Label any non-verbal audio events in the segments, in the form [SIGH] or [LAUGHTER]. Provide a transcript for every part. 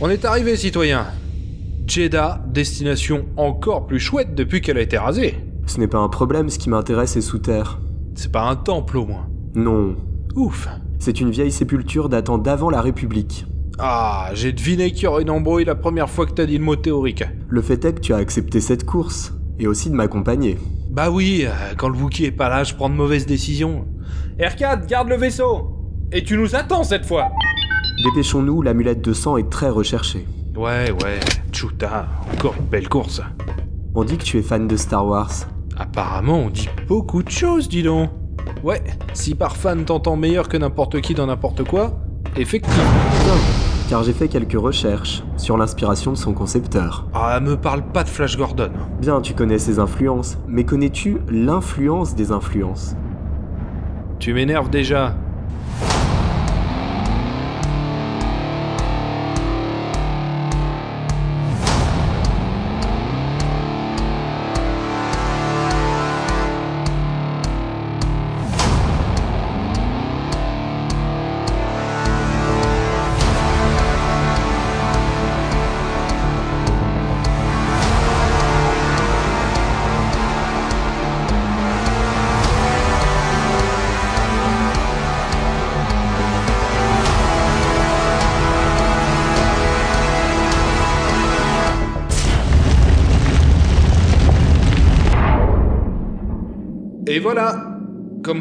On est arrivé, citoyen. Jeddah, destination encore plus chouette depuis qu'elle a été rasée. Ce n'est pas un problème, ce qui m'intéresse est sous terre. C'est pas un temple au moins. Non. Ouf. C'est une vieille sépulture datant d'avant la République. Ah, j'ai deviné qu'il y aurait une embrouille la première fois que t'as dit le mot théorique. Le fait est que tu as accepté cette course, et aussi de m'accompagner. Bah oui, euh, quand le Wookie est pas là, je prends de mauvaises décisions. R4, garde le vaisseau Et tu nous attends cette fois Dépêchons-nous, l'amulette de sang est très recherchée. Ouais, ouais, Chuta, encore une belle course. On dit que tu es fan de Star Wars. Apparemment, on dit beaucoup de choses, dis donc. Ouais, si par fan t'entends meilleur que n'importe qui dans n'importe quoi, effectivement. Non, car j'ai fait quelques recherches sur l'inspiration de son concepteur. Ah, me parle pas de Flash Gordon. Bien, tu connais ses influences, mais connais-tu l'influence des influences? Tu m'énerves déjà.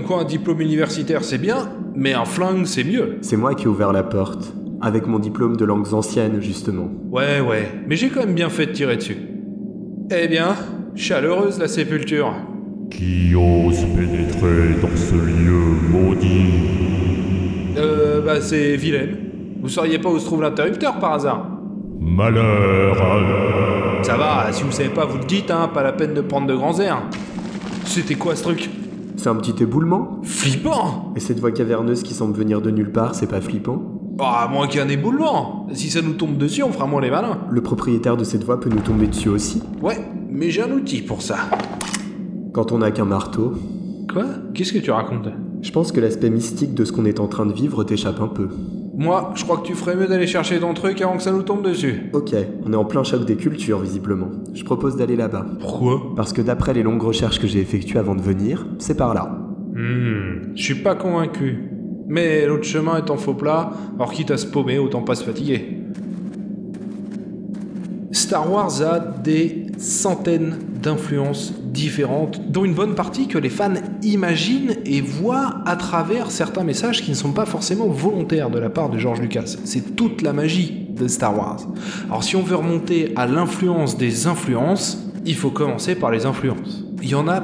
Quoi un diplôme universitaire c'est bien, mais un flingue c'est mieux. C'est moi qui ai ouvert la porte, avec mon diplôme de langues anciennes, justement. Ouais, ouais, mais j'ai quand même bien fait de tirer dessus. Eh bien, chaleureuse la sépulture. Qui ose pénétrer dans ce lieu maudit? Euh, bah c'est Willem. Vous sauriez pas où se trouve l'interrupteur par hasard Malheur à... Ça va, si vous savez pas, vous le dites, hein, pas la peine de prendre de grands airs. C'était quoi ce truc? C'est un petit éboulement Flippant Et cette voix caverneuse qui semble venir de nulle part, c'est pas flippant Ah, moins qu'un éboulement Si ça nous tombe dessus, on fera moins les malins. Le propriétaire de cette voix peut nous tomber dessus aussi, Ouais, mais j'ai un outil pour ça. quand on n'a qu'un marteau. Quoi? Qu'est-ce que tu racontes? Je pense que l'aspect mystique de ce qu'on est en train de vivre t'échappe un peu. Moi, je crois que tu ferais mieux d'aller chercher ton truc avant que ça nous tombe dessus. Ok, on est en plein choc des cultures, visiblement. Je propose d'aller là-bas. Pourquoi? Parce que d'après les longues recherches que j'ai effectuées avant de venir, c'est par là. Hmm, je suis pas convaincu. Mais l'autre chemin est en faux plat, alors quitte à se paumer, autant pas se fatiguer. Star Wars a des centaines d'influences différentes, dont une bonne partie que les fans imaginent et voient à travers certains messages qui ne sont pas forcément volontaires de la part de George Lucas. C'est toute la magie de Star Wars. Alors si on veut remonter à l'influence des influences, il faut commencer par les influences. Il y en a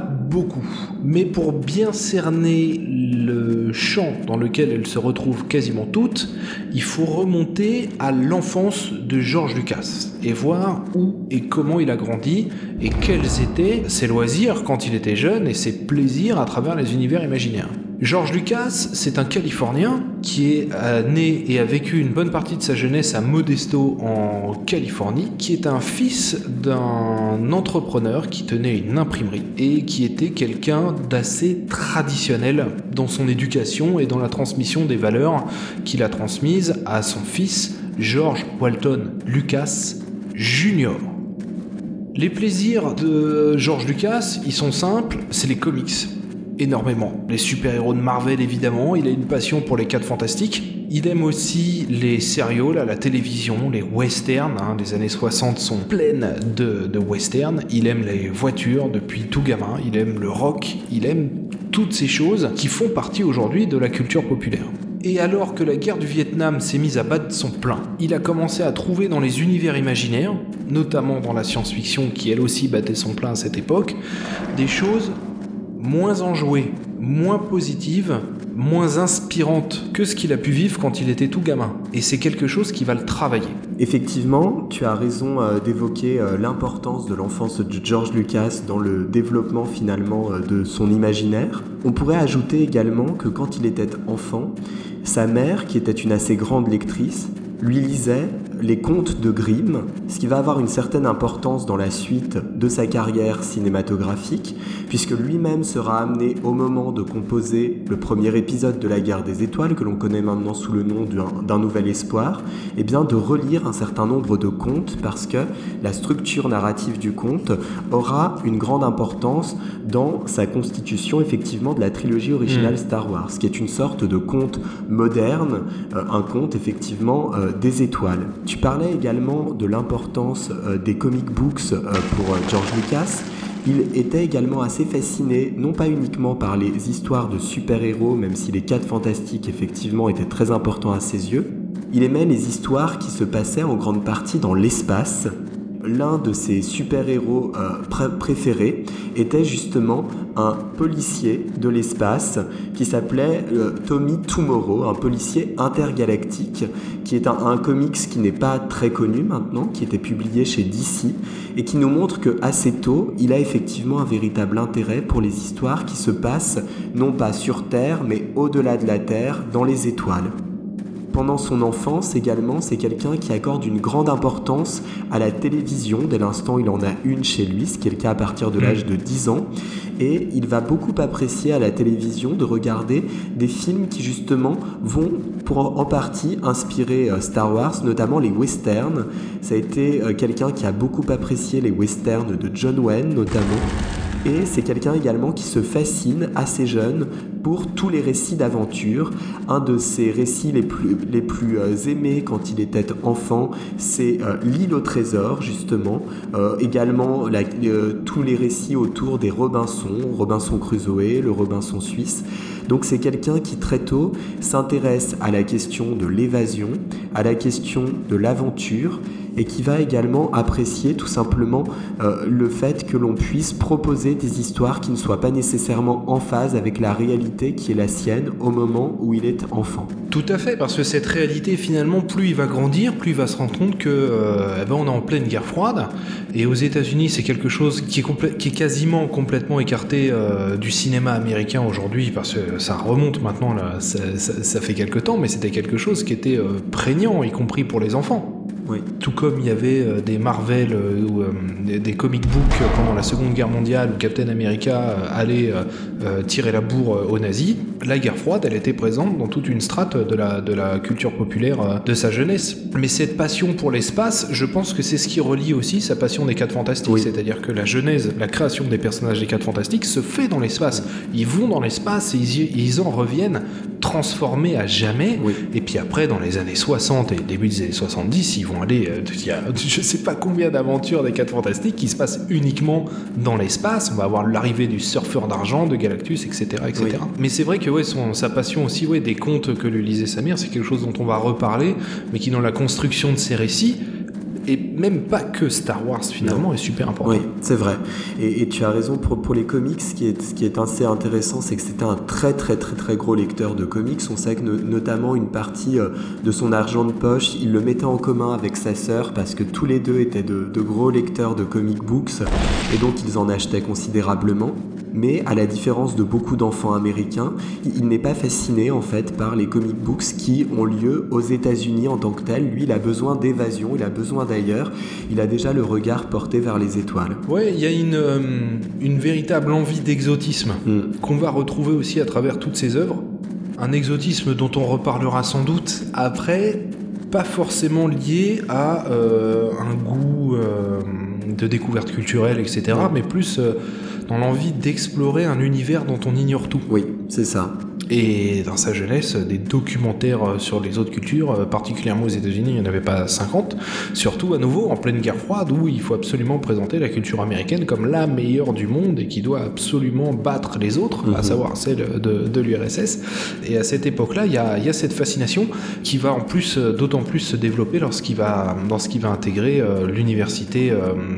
mais pour bien cerner le champ dans lequel elles se retrouvent quasiment toutes, il faut remonter à l'enfance de George Lucas et voir où et comment il a grandi et quels étaient ses loisirs quand il était jeune et ses plaisirs à travers les univers imaginaires. George Lucas, c'est un Californien qui est euh, né et a vécu une bonne partie de sa jeunesse à Modesto en Californie, qui est un fils d'un entrepreneur qui tenait une imprimerie et qui était quelqu'un d'assez traditionnel dans son éducation et dans la transmission des valeurs qu'il a transmises à son fils George Walton Lucas Jr. Les plaisirs de George Lucas, ils sont simples, c'est les comics énormément. Les super-héros de Marvel, évidemment. Il a une passion pour les 4 fantastiques. Il aime aussi les sériaux, là, la télévision, les westerns. hein. Les années 60 sont pleines de, de westerns. Il aime les voitures depuis tout gamin. Il aime le rock. Il aime toutes ces choses qui font partie aujourd'hui de la culture populaire. Et alors que la guerre du Vietnam s'est mise à battre son plein, il a commencé à trouver dans les univers imaginaires, notamment dans la science-fiction qui elle aussi battait son plein à cette époque, des choses moins enjouée, moins positive, moins inspirante que ce qu'il a pu vivre quand il était tout gamin. Et c'est quelque chose qui va le travailler. Effectivement, tu as raison euh, d'évoquer euh, l'importance de l'enfance de George Lucas dans le développement finalement euh, de son imaginaire. On pourrait ajouter également que quand il était enfant, sa mère, qui était une assez grande lectrice, lui lisait les contes de Grimm, ce qui va avoir une certaine importance dans la suite de sa carrière cinématographique, puisque lui-même sera amené au moment de composer le premier épisode de la guerre des étoiles, que l'on connaît maintenant sous le nom d'un nouvel espoir, et eh bien de relire un certain nombre de contes, parce que la structure narrative du conte aura une grande importance dans sa constitution effectivement de la trilogie originale mm. Star Wars, qui est une sorte de conte moderne, euh, un conte effectivement euh, des étoiles. Tu parlais également de l'importance euh, des comic books pour George Lucas. Il était également assez fasciné, non pas uniquement par les histoires de super-héros, même si les quatre fantastiques effectivement étaient très importants à ses yeux, il aimait les histoires qui se passaient en grande partie dans l'espace, l'un de ses super-héros euh, préférés était justement un policier de l'espace qui s'appelait euh, Tommy Tomorrow, un policier intergalactique, qui est un, un comics qui n'est pas très connu maintenant, qui était publié chez DC et qui nous montre que assez tôt, il a effectivement un véritable intérêt pour les histoires qui se passent non pas sur Terre, mais au-delà de la Terre, dans les étoiles pendant son enfance également, c'est quelqu'un qui accorde une grande importance à la télévision. Dès l'instant, il en a une chez lui, ce qui est le cas à partir de l'âge de 10 ans. Et il va beaucoup apprécier à la télévision de regarder des films qui justement vont pour en partie inspirer euh, Star Wars, notamment les westerns. Ça a été euh, quelqu'un qui a beaucoup apprécié les westerns de John Wayne notamment. Et c'est quelqu'un également qui se fascine assez jeune pour tous les récits d'aventure. Un de ses récits les plus, les plus euh, aimés quand il était enfant, c'est euh, L'île au trésor, justement. Euh, également tous les récits autour des Robinson, Robinson Crusoe, le Robinson suisse. Donc c'est quelqu'un qui très tôt s'intéresse à la question de l'évasion, à la question de l'aventure et qui va également apprécier tout simplement le fait que l'on puisse proposer des histoires qui ne soient pas nécessairement en phase avec la réalité qui est la sienne au moment où il est enfant. Tout à fait, parce que cette réalité finalement, plus il va grandir, plus il va se rendre compte que euh, eh ben, on est en pleine guerre froide et aux États-Unis c'est quelque chose qui est, quasiment complètement écarté euh, du cinéma américain aujourd'hui parce que ça remonte maintenant là, ça, ça, fait quelque temps, mais c'était quelque chose qui était prégnant, y compris pour les enfants. Tout comme il y avait euh, des Marvel euh, ou euh, des, comic books pendant la Seconde Guerre mondiale où Captain America allait tirer la bourre aux nazis, la guerre froide, elle était présente dans toute une strate de la, de la culture populaire de sa jeunesse. Mais cette passion pour l'espace, je pense que c'est ce qui relie aussi sa passion des 4 fantastiques. C'est-à-dire que la genèse, la création des personnages des 4 fantastiques se fait dans l'espace. Ils vont dans l'espace et ils, ils en reviennent transformés à jamais. Et puis après, dans les années 60 et début des années 70, ils vont aller. Euh, il y a je sais pas combien d'aventures des 4 Fantastiques qui se passent uniquement dans l'espace. On va avoir l'arrivée du surfeur d'argent, de Galactus, etc. etc. Mais c'est vrai que ouais, son, sa passion aussi ouais, des contes que lui lisait Samir, c'est quelque chose dont on va reparler, mais qui dans la construction de ses récits et même pas que Star Wars finalement est super important. Oui, c'est vrai. Et, tu as raison pour, pour les comics, ce qui est, ce qui est assez intéressant, c'est que c'était un très très très très gros lecteur de comics. On sait que notamment une partie euh, de son argent de poche, il le mettait en commun avec sa sœur parce que tous les deux étaient de, de gros lecteurs de comic books et donc ils en achetaient considérablement mais à la différence de beaucoup d'enfants américains, il n'est pas fasciné en fait par les comic books qui ont lieu aux États-Unis en tant que tel. Lui, il a besoin d'évasion, il a besoin d'ailleurs, il a déjà le regard porté vers les étoiles. Ouais, il y a une, euh, une véritable envie d'exotisme hmm. qu'on va retrouver aussi à travers toutes ses œuvres. Un exotisme dont on reparlera sans doute après, pas forcément lié à euh, un goût euh, de découverte culturelle, etc., mais plus dans l'envie d'explorer un univers dont on ignore tout. Oui, c'est ça et dans sa jeunesse, des documentaires euh, sur les autres cultures, euh, particulièrement aux États-Unis, il n'y en avait pas 50. Surtout à nouveau en pleine guerre froide où il faut absolument présenter la culture américaine comme la meilleure du monde et qui doit absolument battre les autres, à mhm. savoir celle de, l'URSS. Et à cette époque-là, il y a, cette fascination qui va en plus, euh, d'autant plus se développer lorsqu'il va, va intégrer l'université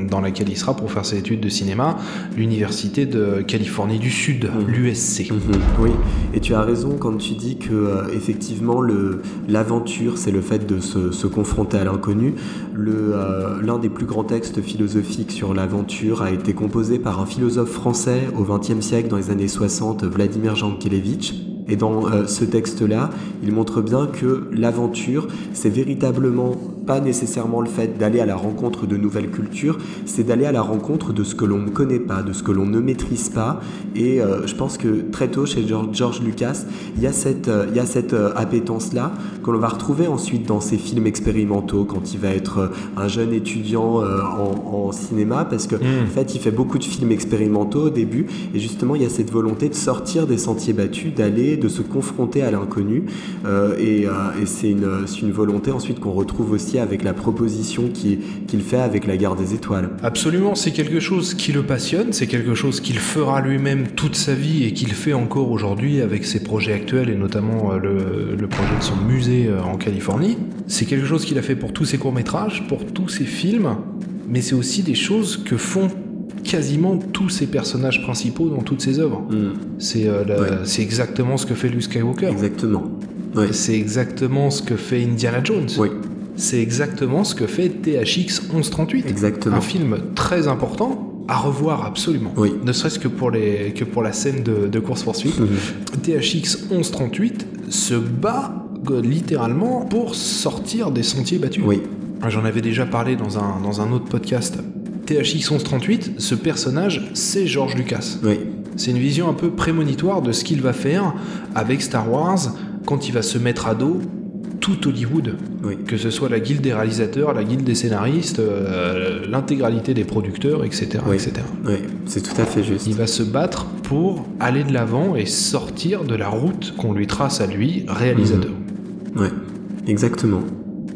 dans laquelle il sera pour faire ses études de cinéma, l'université de Californie du Sud, mhm. l'USC. Mhm. Oui, et tu as raison quand tu dis que euh, effectivement l'aventure c'est le fait de se, confronter à l'inconnu. Euh, l'un des plus grands textes philosophiques sur l'aventure a été composé par un philosophe français au XXe siècle dans les années 60, Vladimir Jankélévitch. Et dans euh, ce texte-là, il montre bien que l'aventure, c'est véritablement pas nécessairement le fait d'aller à la rencontre de nouvelles cultures, c'est d'aller à la rencontre de ce que l'on ne connaît pas, de ce que l'on ne maîtrise pas. Et euh, je pense que très tôt chez George, Lucas, il y a cette, euh, il y a cette euh, appétence-là que l'on va retrouver ensuite dans ses films expérimentaux quand il va être un jeune étudiant en, cinéma, parce que Mm. en fait, il fait beaucoup de films expérimentaux au début, et justement, il y a cette volonté de sortir des sentiers battus, d'aller, de se confronter à l'inconnu, euh, et, euh, et c'est une, c'est une volonté ensuite qu'on retrouve aussi avec la proposition qui- qu'il fait avec la Gare des Étoiles. Absolument, c'est quelque chose qui le passionne, c'est quelque chose qu'il fera lui-même toute sa vie et qu'il fait encore aujourd'hui avec ses projets actuels et notamment euh, le, le projet de son musée euh, en Californie. C'est quelque chose qu'il a fait pour tous ses courts-métrages, pour tous ses films, mais c'est aussi des choses que font quasiment tous ses personnages principaux dans toutes ses œuvres. Mm, C'est euh, Ouais. c'est exactement ce que fait Luke Skywalker. exactement. Ouais. C'est exactement ce que fait Indiana Jones. Oui, C'est exactement ce que fait THX 1138. exactement. Un film très important à revoir absolument. Oui. Ne serait-ce que pour, les, que pour la scène de, de course-poursuite. Mhm. THX 1138 se bat euh, littéralement pour sortir des sentiers battus. Oui, J'en avais déjà parlé dans un, dans un autre podcast. THX 1138, ce personnage, c'est George Lucas. oui, C'est une vision un peu prémonitoire de ce qu'il va faire avec Star Wars quand il va se mettre à dos tout Hollywood. oui. Que ce soit la guilde des réalisateurs, la guilde des scénaristes, euh, l'intégralité des producteurs, etc. Oui. etc. Oui, c'est tout à fait juste. Il va se battre pour aller de l'avant et sortir de la route qu'on lui trace à lui, réalisateur. Oui, exactement.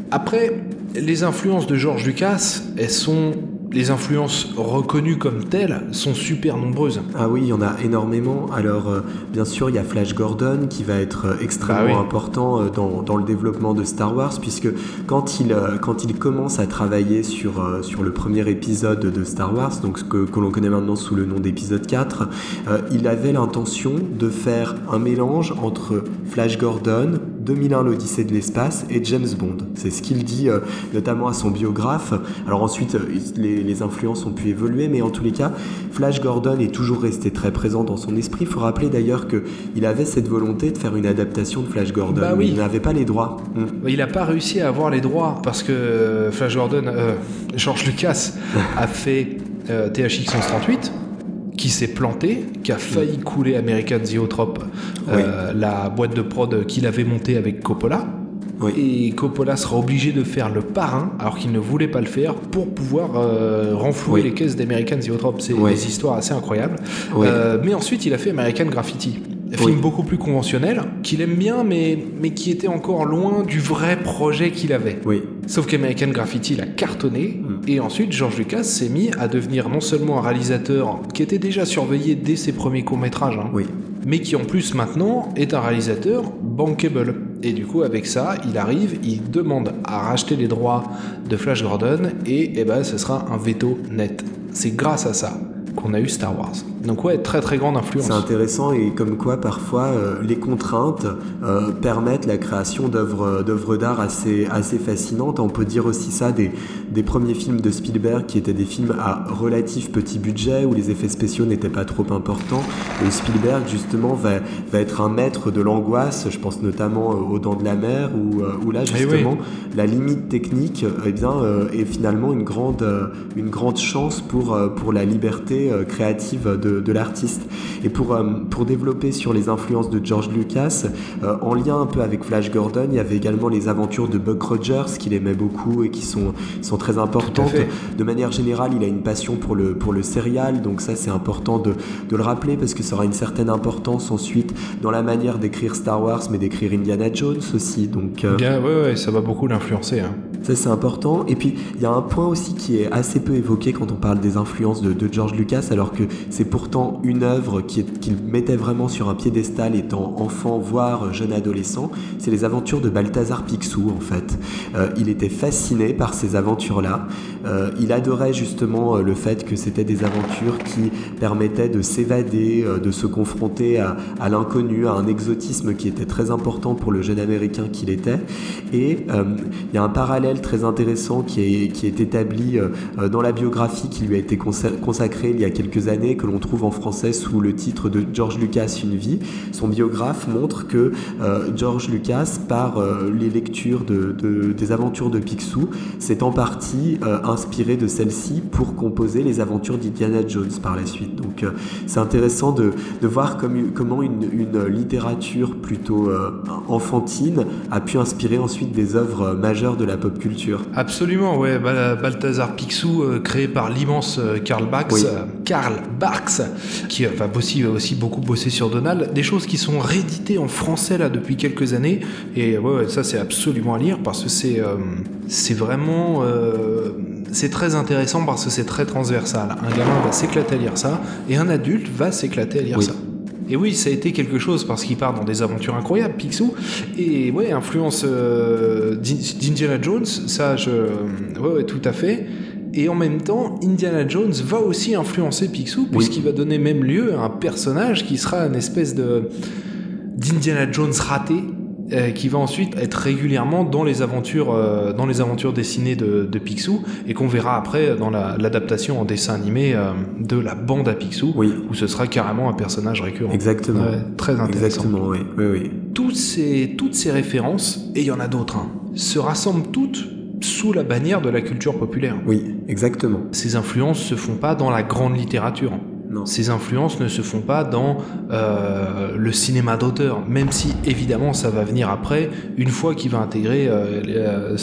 Après, les influences de George Lucas, elles sont. Les influences reconnues comme telles sont super nombreuses. Ah oui, il y en a énormément. Alors, euh, bien sûr, il y a Flash Gordon qui va être euh, extrêmement Ah oui. important euh, dans, dans le développement de Star Wars, puisque quand il, quand il commence à travailler sur, sur le premier épisode de Star Wars, donc ce que, que l'on connaît maintenant sous le nom d'épisode 4, euh, il avait l'intention de faire un mélange entre Flash Gordon, 2001 l'Odyssée de l'espace et James Bond. C'est ce qu'il dit euh, notamment à son biographe. Alors ensuite, euh, les, les influences ont pu évoluer, mais en tous les cas, Flash Gordon est toujours resté très présent dans son esprit. Il faut rappeler d'ailleurs qu'il avait cette volonté de faire une adaptation de Flash Gordon, Bah mais il n'avait pas les droits. Mm. Il n'a pas réussi à avoir les droits parce que euh, Flash Gordon, euh, [LAUGHS] George Lucas a fait euh, THX 1138 qui s'est planté, qui a failli couler American Zoetrope, euh, la boîte de prod qu'il avait montée avec Coppola. Oui. Et Coppola sera obligé de faire le parrain alors qu'il ne voulait pas le faire pour pouvoir euh, renflouer Oui. les caisses d'American Zoetrope. C'est des histoires assez incroyables. Euh, mais ensuite, il a fait American Graffiti. Un film Oui. beaucoup plus conventionnel, qu'il aime bien, mais, mais qui était encore loin du vrai projet qu'il avait. Oui, Sauf qu'American Graffiti l'a cartonné, Mm. et ensuite George Lucas s'est mis à devenir non seulement un réalisateur qui était déjà surveillé dès ses premiers courts-métrages, hein, oui, mais qui en plus maintenant est un réalisateur bankable. Et du coup, avec ça, il arrive, il demande à racheter les droits de Flash Gordon, et eh ben, ce sera un veto net. C'est grâce à ça qu'on a eu Star Wars. Donc ouais, très très grande influence. c'est intéressant et comme quoi parfois euh, les contraintes euh, permettent la création d'œuvres d'œuvres d'art assez assez fascinantes. On peut dire aussi ça des des premiers films de Spielberg qui étaient des films à relatif petit budget où les effets spéciaux n'étaient pas trop importants. Et Spielberg justement va va être un maître de l'angoisse. Je pense notamment euh, aux Dents de la Mer où euh, où là Eh oui. justement la limite technique euh, eh bien euh, est finalement une grande euh, une grande chance pour euh, pour la liberté euh, créative de, de l'artiste et pour euh, pour développer sur les influences de George Lucas euh, en lien un peu avec Flash Gordon il y avait également les aventures de Buck Rogers qu'il aimait beaucoup et qui sont sont très importantes de manière générale il a une passion pour le pour le serial donc ça c'est important de de le rappeler parce que ça aura une certaine importance ensuite dans la manière d'écrire Star Wars mais d'écrire Indiana Jones aussi donc euh, Bien, ouais, ouais, ça va beaucoup l'influencer. hein. ça c'est important. Et puis il y a un point aussi qui est assez peu évoqué quand on parle des influences de, de George Lucas, alors que c'est pourtant une œuvre qu'il mettait vraiment sur un piédestal étant enfant, voire jeune adolescent. C'est les aventures de Balthazar Picsou en fait. Euh, il était fasciné par ces aventures-là. Euh, il adorait justement euh, le fait que c'était des aventures qui permettaient de s'évader, de se confronter à, l'inconnu, à un exotisme qui était très important pour le jeune américain qu'il était. Et il y a un parallèle très intéressant qui est, établi dans la biographie qui lui a été consacrée il y a quelques années, que l'on trouve en français sous le titre de George Lucas Une vie. Son biographe montre que George Lucas, par les lectures de, des aventures de Picsou, s'est en partie inspiré de celle-ci pour composer les aventures d'Indiana Jones par la suite. Donc c'est intéressant de, de voir comme, comment une, une littérature plutôt enfantine a pu inspirer ensuite des œuvres majeures de la pop culture. Absolument, ouais. Balthazar Picsou, euh, créé par l'immense euh, Karl Barks, euh, Karl Barks, qui va aussi, aussi beaucoup bosser sur Donald. Des choses qui sont rééditées en français là depuis quelques années. Et ouais, ça c'est absolument à lire parce que c'est c'est vraiment c'est très intéressant parce que c'est très transversal. Un gamin va s'éclater à lire ça et un adulte va s'éclater à lire ça. Et oui, ça a été quelque chose parce qu'il part dans des aventures incroyables, Picsou. Et ouais, influence euh, d'Indiana Jones, ça, je. Ouais, ouais, tout à fait. Et en même temps, Indiana Jones va aussi influencer Picsou, puisqu'il va donner même lieu à un personnage qui sera une espèce de d'Indiana Jones raté, euh, qui va ensuite être régulièrement dans les aventures, euh, dans les aventures dessinées de, de Picsou, et qu'on verra après dans l'adaptation en dessin animé euh, de la bande à Picsou, oui. où ce sera carrément un personnage récurrent. Exactement. très intéressant. Exactement, oui. oui, oui. Toutes, ces, toutes ces références, et il y en a d'autres, hein, se rassemblent toutes sous la bannière de la culture populaire. Oui, exactement. Ces influences se font pas dans la grande littérature. Ces influences ne se font pas dans euh, le cinéma d'auteur, même si évidemment ça va venir après, une fois qu'il va intégrer euh,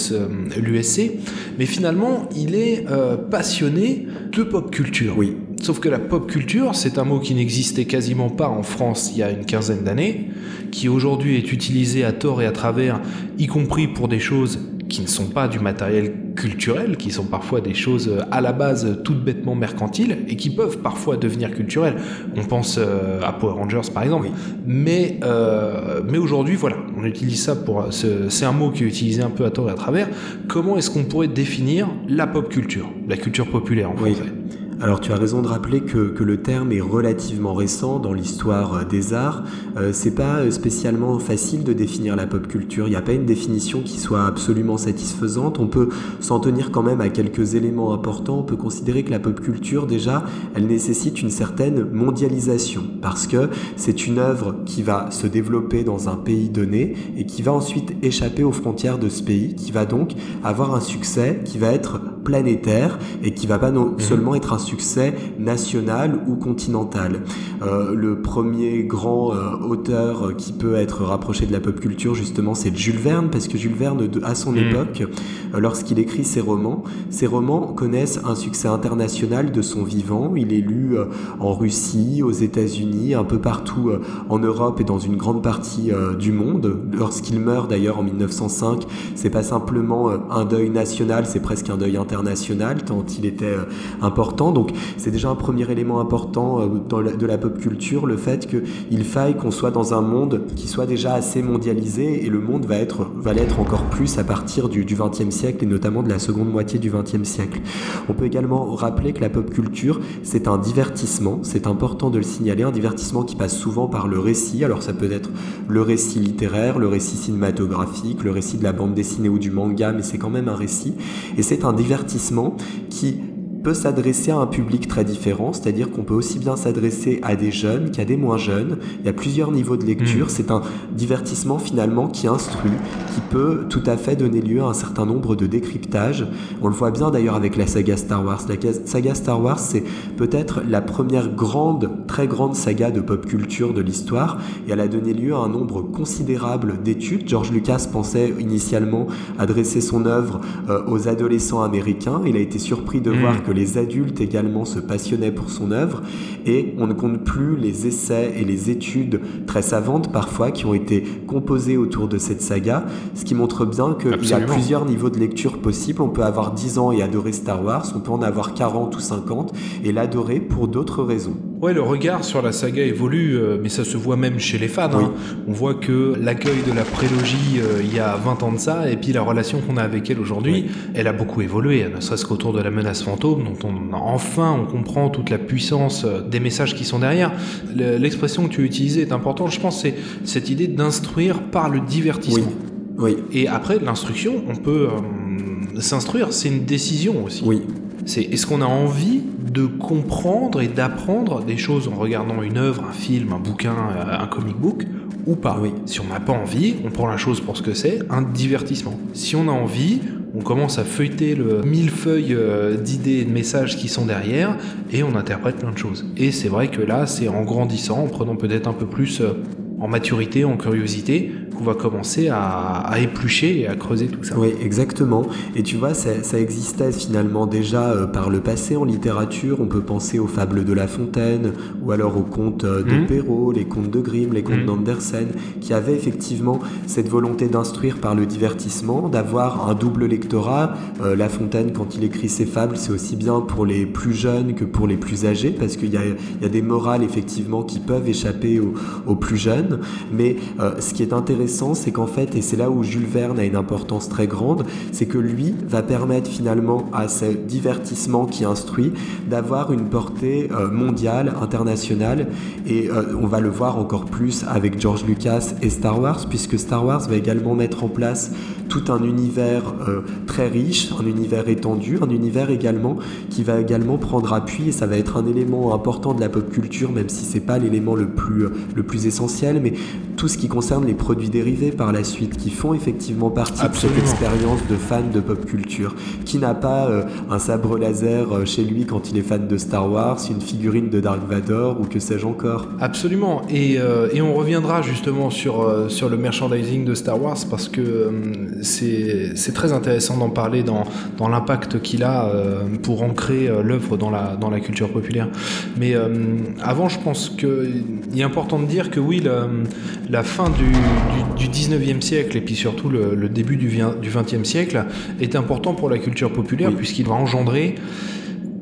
l'USC. Mais finalement, il est euh, passionné de pop culture. Oui. Sauf que la pop culture, c'est un mot qui n'existait quasiment pas en France il y a une quinzaine d'années, qui aujourd'hui est utilisé à tort et à travers, y compris pour des choses qui ne sont pas du matériel culturel, qui sont parfois des choses euh, à la base toutes bêtement mercantiles et qui peuvent parfois devenir culturelles. On pense euh, à Power Rangers par exemple. Mais, euh, mais aujourd'hui, voilà, on utilise ça pour. C'est un mot qui est utilisé un peu à tort et à travers. Comment est-ce qu'on pourrait définir la pop culture, la culture populaire en français? Alors tu as raison de rappeler que, que le terme est relativement récent dans l'histoire euh, des arts. Euh, c'est pas euh, spécialement facile de définir la pop culture. Il n'y a pas une définition qui soit absolument satisfaisante. On peut s'en tenir quand même à quelques éléments importants. On peut considérer que la pop culture déjà, elle nécessite une certaine mondialisation parce que c'est une œuvre qui va se développer dans un pays donné et qui va ensuite échapper aux frontières de ce pays, qui va donc avoir un succès qui va être planétaire et qui va pas non mhm. seulement être un succès national ou continental. Euh, le premier grand euh, auteur qui peut être rapproché de la pop culture, justement, c'est Jules Verne, parce que Jules Verne, à son mm. époque, euh, lorsqu'il écrit ses romans, ses romans connaissent un succès international de son vivant. Il est lu en Russie, aux États-Unis, un peu partout en Europe et dans une grande partie du monde. Lorsqu'il meurt d'ailleurs en 1905, c'est pas simplement un deuil national, c'est presque un deuil international, tant il était important. Donc c'est déjà un premier élément important euh, de la pop culture, le fait qu'il faille qu'on soit dans un monde qui soit déjà assez mondialisé et le monde va être va l'être encore plus à partir du XXe siècle et notamment de la seconde moitié du XXe siècle. On peut également rappeler que la pop culture c'est un divertissement, c'est important de le signaler, un divertissement qui passe souvent par le récit. Alors ça peut être le récit littéraire, le récit cinématographique, le récit de la bande dessinée ou du manga, mais c'est quand même un récit. Et c'est un divertissement qui peut s'adresser à un public très différent, c'est-à-dire qu'on peut aussi bien s'adresser à des jeunes qu'à des moins jeunes. Il y a plusieurs niveaux de lecture. Mm. C'est un divertissement finalement qui instruit, qui peut tout à fait donner lieu à un certain nombre de décryptages. On le voit bien d'ailleurs avec la saga Star Wars. La saga Star Wars, c'est peut-être la première grande, très grande saga de pop culture de l'histoire et elle a donné lieu à un nombre considérable d'études. George Lucas pensait initialement adresser son œuvre euh, aux adolescents américains. Il a été surpris de mm. voir que les adultes également se passionnaient pour son œuvre et on ne compte plus les essais et les études très savantes parfois qui ont été composées autour de cette saga, ce qui montre bien qu'il y a plusieurs niveaux de lecture possibles. On peut avoir 10 ans et adorer Star Wars, on peut en avoir 40 ou 50 et l'adorer pour d'autres raisons. Ouais, le regard sur la saga évolue, euh, mais ça se voit même chez les fans. Hein. On voit que l'accueil de la prélogie euh, il y a 20 ans de ça, et puis la relation qu'on a avec elle aujourd'hui, elle a beaucoup évolué, ne serait-ce qu'autour de la menace fantôme, dont on enfin on comprend toute la puissance euh, des messages qui sont derrière. L'expression que tu as utilisée est importante, je pense, c'est cette idée d'instruire par le divertissement. Oui. Et après, l'instruction, on peut s'instruire, c'est une décision aussi. Oui, C'est est-ce qu'on a envie de comprendre et d'apprendre des choses en regardant une œuvre, un film, un bouquin, euh, un comic book ou pas? Oui. Si on n'a pas envie, on prend la chose pour ce que c'est, un divertissement. Si on a envie, on commence à feuilleter le millefeuille euh, d'idées et de messages qui sont derrière et on interprète plein de choses. Et c'est vrai que là, c'est en grandissant, en prenant peut-être un peu plus euh, en maturité, en curiosité, qu'on va commencer à, à éplucher et à creuser tout ça. Oui, exactement. Et tu vois, ça, ça existait finalement déjà euh, par le passé en littérature. On peut penser aux fables de La Fontaine, ou alors aux contes euh, de Mhm. Perrault, les contes de Grimm, les contes Mhm. d'Andersen, qui avaient effectivement cette volonté d'instruire par le divertissement, d'avoir un double lectorat. Euh, La Fontaine, quand il écrit ses fables, c'est aussi bien pour les plus jeunes que pour les plus âgés, parce qu'il y y a des morales effectivement qui peuvent échapper aux, aux plus jeunes. Mais euh, ce qui est intéressant, c'est qu'en fait, et c'est là où Jules Verne a une importance très grande, c'est que lui va permettre finalement à ce divertissement qui instruit d'avoir une portée euh, mondiale, internationale, et euh, on va le voir encore plus avec George Lucas et Star Wars, puisque Star Wars va également mettre en place tout un univers euh, très riche, un univers étendu, un univers également qui va également prendre appui, et ça va être un élément important de la pop culture, même si c'est pas l'élément le plus, le plus essentiel, mais tout ce qui concerne les produits dérivés par la suite, qui font effectivement partie Absolument. de cette expérience de fan de pop culture. Qui n'a pas euh, un sabre laser euh, chez lui quand il est fan de Star Wars, une figurine de Dark Vador ou que sais-je encore Absolument. Et, euh, et on reviendra justement sur, euh, sur le merchandising de Star Wars parce que euh, c'est très intéressant d'en parler dans, dans l'impact qu'il a euh, pour ancrer euh, l'œuvre dans la, dans la culture populaire. Mais euh, avant, je pense qu'il est important de dire que oui, la, la fin du, du, du 19e siècle et puis surtout le, le début du, du 20e siècle est important pour la culture populaire Oui. puisqu'il va engendrer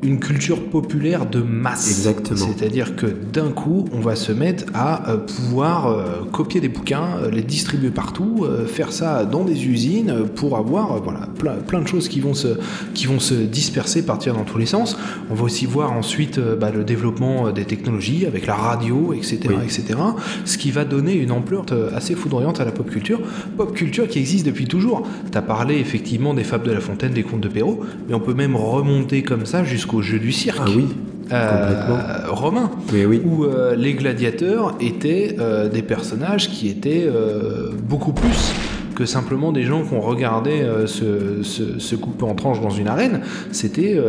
une culture populaire de masse. Exactement. C'est-à-dire que d'un coup, on va se mettre à euh, pouvoir euh, copier des bouquins, euh, les distribuer partout, faire ça dans des usines pour avoir voilà, plein, plein de choses qui vont, se, qui vont se disperser, partir dans tous les sens. On va aussi voir ensuite bah, le développement des technologies avec la radio, etc., Oui. etc. Ce qui va donner une ampleur assez foudroyante à la pop culture. Pop culture qui existe depuis toujours. Tu as parlé effectivement des fables de La Fontaine, des contes de Perrault, mais on peut même remonter comme ça jusqu'au jeu du cirque. Ah oui, Euh, romain, oui. où euh, les gladiateurs étaient euh, des personnages qui étaient beaucoup plus que simplement des gens qu'on regardait se, se, se couper en tranches dans une arène. C'était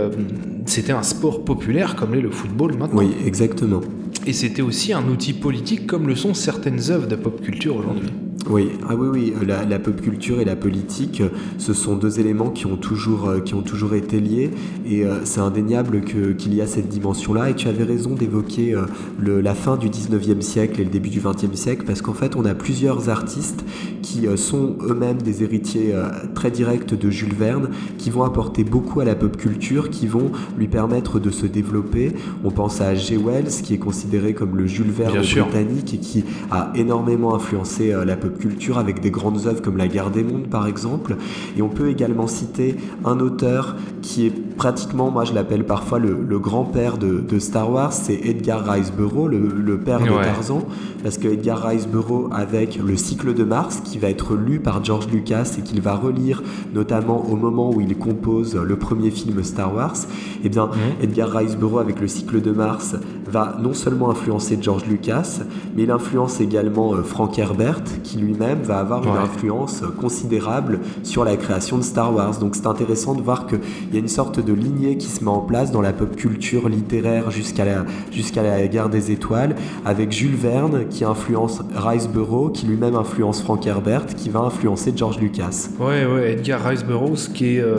c'était un sport populaire comme l'est le football maintenant. Oui, exactement. Et c'était aussi un outil politique comme le sont certaines œuvres de pop culture aujourd'hui. Oui, ah oui, oui, euh, la, pop culture et la politique, euh, ce sont deux éléments qui ont toujours, euh, qui ont toujours été liés, et c'est indéniable qu'il y a cette dimension-là. Et tu avais raison d'évoquer le- la fin du 19e siècle et le début du 20e siècle, parce qu'en fait, on a plusieurs artistes qui sont eux-mêmes des héritiers très directs de Jules Verne, qui vont apporter beaucoup à la pop culture, qui vont lui permettre de se développer. On pense à G. Wells, qui est considéré comme le Jules Verne britannique et qui a énormément influencé euh, la pop culture avec des grandes œuvres comme La Guerre des Mondes par exemple. Et on peut également citer un auteur qui est pratiquement, moi je l'appelle parfois le, le grand-père de, de Star Wars, c'est Edgar Rice Burroughs, le, le père de. Tarzan, parce que Edgar Rice Burroughs avec le cycle de Mars qui va être lu par George Lucas et qu'il va relire notamment au moment où il compose le premier film Star Wars, eh bien Edgar Rice Burroughs avec le cycle de Mars va non seulement influencer George Lucas, mais il influence également euh, Frank Herbert, qui lui-même va avoir une influence euh, considérable sur la création de Star Wars. Donc c'est intéressant de voir qu'il y a une sorte de lignée qui se met en place dans la pop culture littéraire jusqu'à la, jusqu'à la guerre des étoiles, avec Jules Verne qui influence Rice Burroughs, qui lui-même influence Frank Herbert, qui va influencer George Lucas. Ouais, ouais, Edgar Rice Burroughs, qui est euh,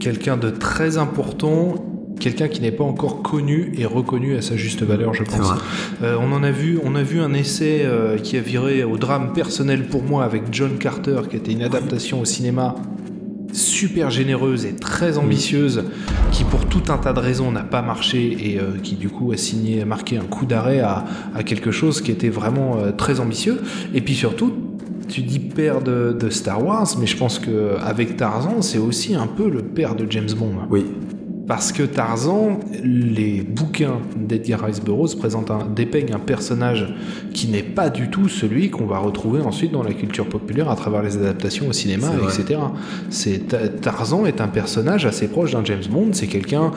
quelqu'un de très important, quelqu'un qui n'est pas encore connu et reconnu à sa juste valeur, je pense. Euh, on en a vu, on a vu un essai euh, qui a viré au drame personnel pour moi avec John Carter, qui était une adaptation au cinéma super généreuse et très ambitieuse, qui pour tout un tas de raisons n'a pas marché et euh, qui du coup a signé, a marqué un coup d'arrêt à, quelque chose qui était vraiment euh, très ambitieux. Et puis surtout, tu dis père de, de Star Wars, mais je pense que avec Tarzan, c'est aussi un peu le père de James Bond. Oui, Parce que Tarzan, les bouquins d'Edgar Rice Burroughs présentent un, dépeignent un personnage qui n'est pas du tout celui qu'on va retrouver ensuite dans la culture populaire à travers les adaptations au cinéma, etc. C'est Ta- Tarzan est un personnage assez proche d'un James Bond. C'est quelqu'un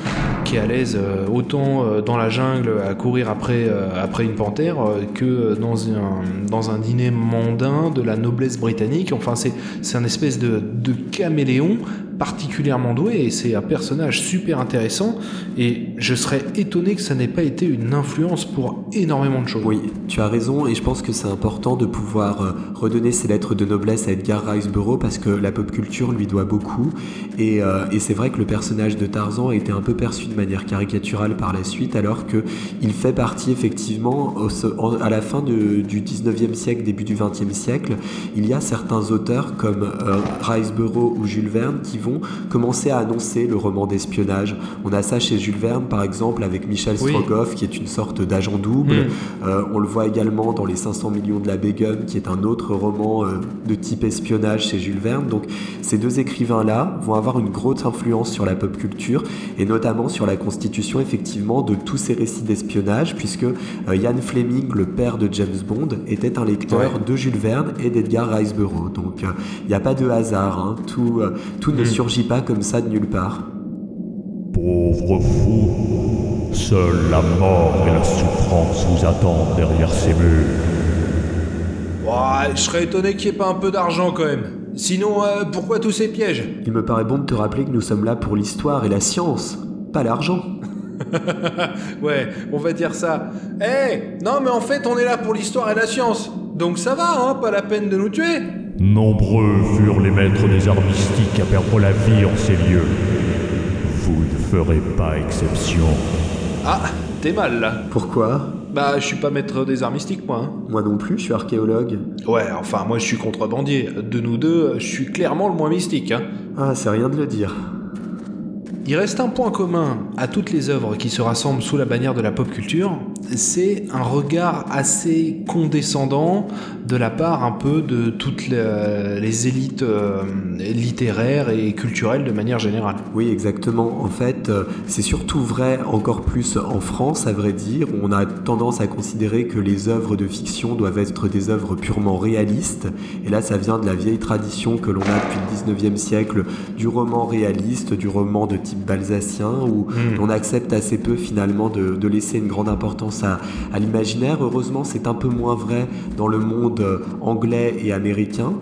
qui est à l'aise euh, autant euh, dans la jungle à courir après euh, après une panthère que dans un dans un dîner mondain de la noblesse britannique. Enfin, c'est c'est un espèce de, de caméléon particulièrement doué et c'est un personnage super intéressant. Et je serais étonné que ça n'ait pas été une influence pour énormément de choses. Oui, tu as raison et je pense que c'est important de pouvoir euh, redonner ses lettres de noblesse à Edgar Rice Burroughs parce que la pop culture lui doit beaucoup et, euh, et c'est vrai que le personnage de Tarzan a été un peu perçu de manière caricaturale par la suite alors que il fait partie effectivement à la fin du 19e siècle, début du 20e siècle, il y a certains auteurs comme euh, Rice Burroughs ou Jules Verne qui vont commencer à annoncer le roman d'espionnage. On a ça chez Jules Verne par exemple avec Michel Oui. Strogoff qui est une sorte d'agent double. Mm. Euh, on le voit également dans Les 500 millions de la Begum, qui est un autre roman euh, de type espionnage chez Jules Verne. Donc ces deux écrivains-là vont avoir une grosse influence sur la pop culture, et notamment sur la constitution effectivement de tous ces récits d'espionnage, puisque euh, Ian Fleming, le père de James Bond, était un lecteur Ouais. de Jules Verne et d'Edgar Rice Burroughs. Donc euh, il n'y a pas de hasard, hein. tout, tout ne Mm. Surgit pas comme ça de nulle part. Pauvre fou, seule la mort et la souffrance vous attendent derrière ces murs. Ouais, je serais étonné qu'il n'y ait pas un peu d'argent quand même. Sinon, euh, pourquoi tous ces pièges? Il me paraît bon de te rappeler que nous sommes là pour l'histoire et la science, pas l'argent. [LAUGHS] Ouais, on va dire ça. Eh, non mais en fait on est là pour l'histoire et la science. Donc ça va, hein, pas la peine de nous tuer. Nombreux furent les maîtres des arts mystiques à perdre la vie en ces lieux. Vous ne ferez pas exception. Ah, t'es mal là. Pourquoi? Bah, je suis pas maître des arts mystiques, moi. hein. Moi non plus, je suis archéologue. Ouais, enfin, moi je suis contrebandier. De nous deux, je suis clairement le moins mystique. Hein. Ah, c'est rien de le dire. Il reste un point commun à toutes les œuvres qui se rassemblent sous la bannière de la pop culture, c'est un regard assez condescendant de la part un peu de toutes les, les élites euh, littéraires et culturelles de manière générale. Oui, exactement. En fait, euh, c'est surtout vrai encore plus en France, à vrai dire. où On a tendance à considérer que les œuvres de fiction doivent être des œuvres purement réalistes. Et là, ça vient de la vieille tradition que l'on a depuis le 19e siècle du roman réaliste, du roman de type balsacien, où Mm. on accepte assez peu finalement de, de laisser une grande importance à, à l'imaginaire. Heureusement, c'est un peu moins vrai dans le monde euh, anglais et américain.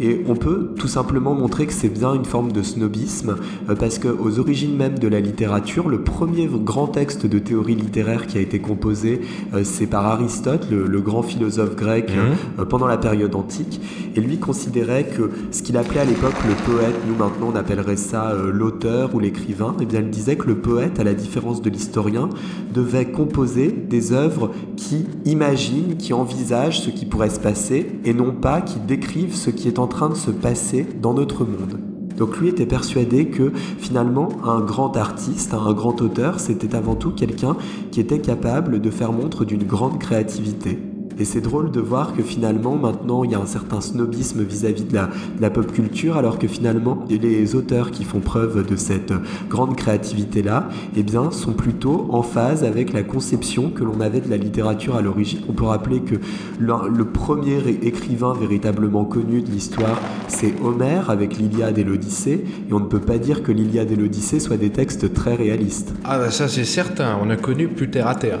Et on peut tout simplement montrer que c'est bien une forme de snobisme, euh, parce qu'aux origines même de la littérature, le premier grand texte de théorie littéraire qui a été composé, euh, c'est par Aristote, le, le grand philosophe grec, euh, pendant la période antique. Et lui considérait que ce qu'il appelait à l'époque le poète, nous maintenant on appellerait ça l'auteur ou l'écrivain, et bien il disait que le poète, à la différence de l'historien, devait composer des œuvres qui imaginent, qui envisagent ce qui pourrait se passer, et non pas qui décrivent ce qui est en train de se passer dans notre monde. Donc lui était persuadé que finalement un grand artiste, un grand auteur, c'était avant tout quelqu'un qui était capable de faire montre d'une grande créativité. Et c'est drôle de voir que finalement maintenant il y a un certain snobisme vis-à-vis de, la, de la pop culture alors que finalement les auteurs qui font preuve de cette grande créativité-là eh bien, sont plutôt en phase avec la conception que l'on avait de la littérature à l'origine. On peut rappeler que le, le premier écrivain véritablement connu de l'histoire c'est Homère avec l'Iliade et l'Odyssée et on ne peut pas dire que l'Iliade et l'Odyssée soient des textes très réalistes. Ah bah ça c'est certain, on a connu plus terre à terre.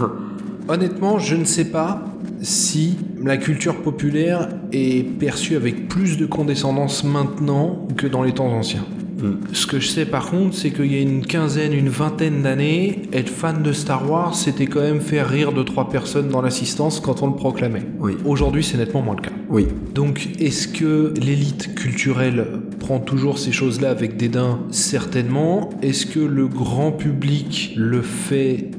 [LAUGHS] Honnêtement, je ne sais pas si la culture populaire est perçue avec plus de condescendance maintenant que dans les temps anciens. Mm. Ce que je sais par contre, c'est qu'il y a une quinzaine, une vingtaine d'années, être fan de Star Wars, c'était quand même faire rire deux trois personnes dans l'assistance quand on le proclamait. Oui. Aujourd'hui, c'est nettement moins le cas. Oui, Donc, est-ce que l'élite culturelle prend toujours ces choses-là avec dédain? Certainement. Est-ce que le grand public le fait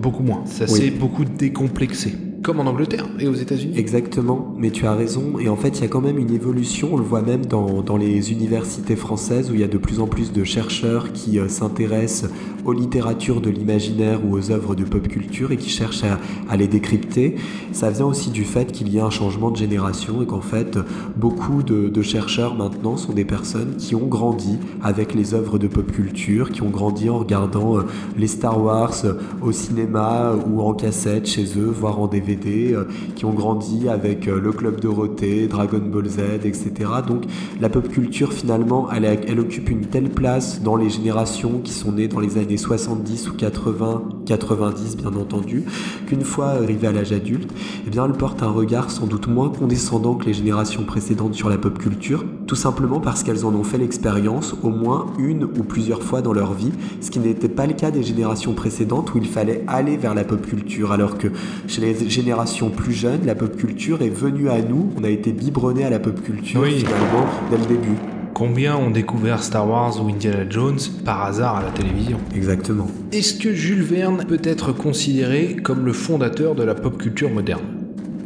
beaucoup moins Ça Oui. s'est beaucoup décomplexé. Comme en Angleterre et aux États-Unis. Exactement, mais tu as raison. Et en fait, il y a quand même une évolution. On le voit même dans, dans les universités françaises où il y a de plus en plus de chercheurs qui euh, s'intéressent aux littératures de l'imaginaire ou aux œuvres de pop culture et qui cherche à, les décrypter. Ça vient aussi du fait qu'il y a un changement de génération et qu'en fait, beaucoup de, chercheurs maintenant sont des personnes qui ont grandi avec les œuvres de pop culture, qui ont grandi en regardant euh, les Star Wars euh, au cinéma ou en cassette chez eux, voire en DVD, euh, qui ont grandi avec le Club Dorothée, Dragon Ball Z, etc. Donc la pop culture finalement, elle occupe une telle place dans les générations qui sont nées dans les années 70 ou 80, 90 bien entendu, qu'une fois arrivée à l'âge adulte, eh bien elle porte un regard sans doute moins condescendant que les générations précédentes sur la pop culture, tout simplement parce qu'elles en ont fait l'expérience au moins une ou plusieurs fois dans leur vie, ce qui n'était pas le cas des générations précédentes où il fallait aller vers la pop culture, alors que chez les générations plus jeunes, la pop culture est venue à nous, on a été biberonné à la pop culture finalement dès le début. Combien ont découvert Star Wars ou Indiana Jones par hasard à la télévision Exactement. Est-ce que Jules Verne peut être considéré comme le fondateur de la pop culture moderne?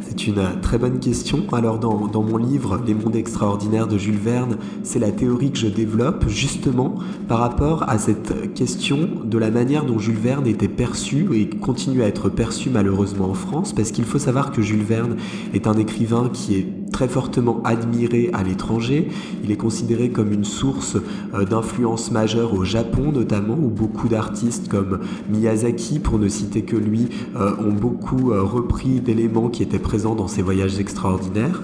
C'est une très bonne question. Alors dans, dans, mon livre Les mondes extraordinaires de Jules Verne, c'est la théorie que je développe justement par rapport à cette question de la manière dont Jules Verne était perçu et continue à être perçu malheureusement en France, parce qu'il faut savoir que Jules Verne est un écrivain qui est très fortement admiré à l'étranger. Il est considéré comme une source euh, d'influence majeure au Japon notamment, où beaucoup d'artistes comme Miyazaki, pour ne citer que lui, euh, ont beaucoup euh, repris d'éléments qui étaient présents dans ses voyages extraordinaires.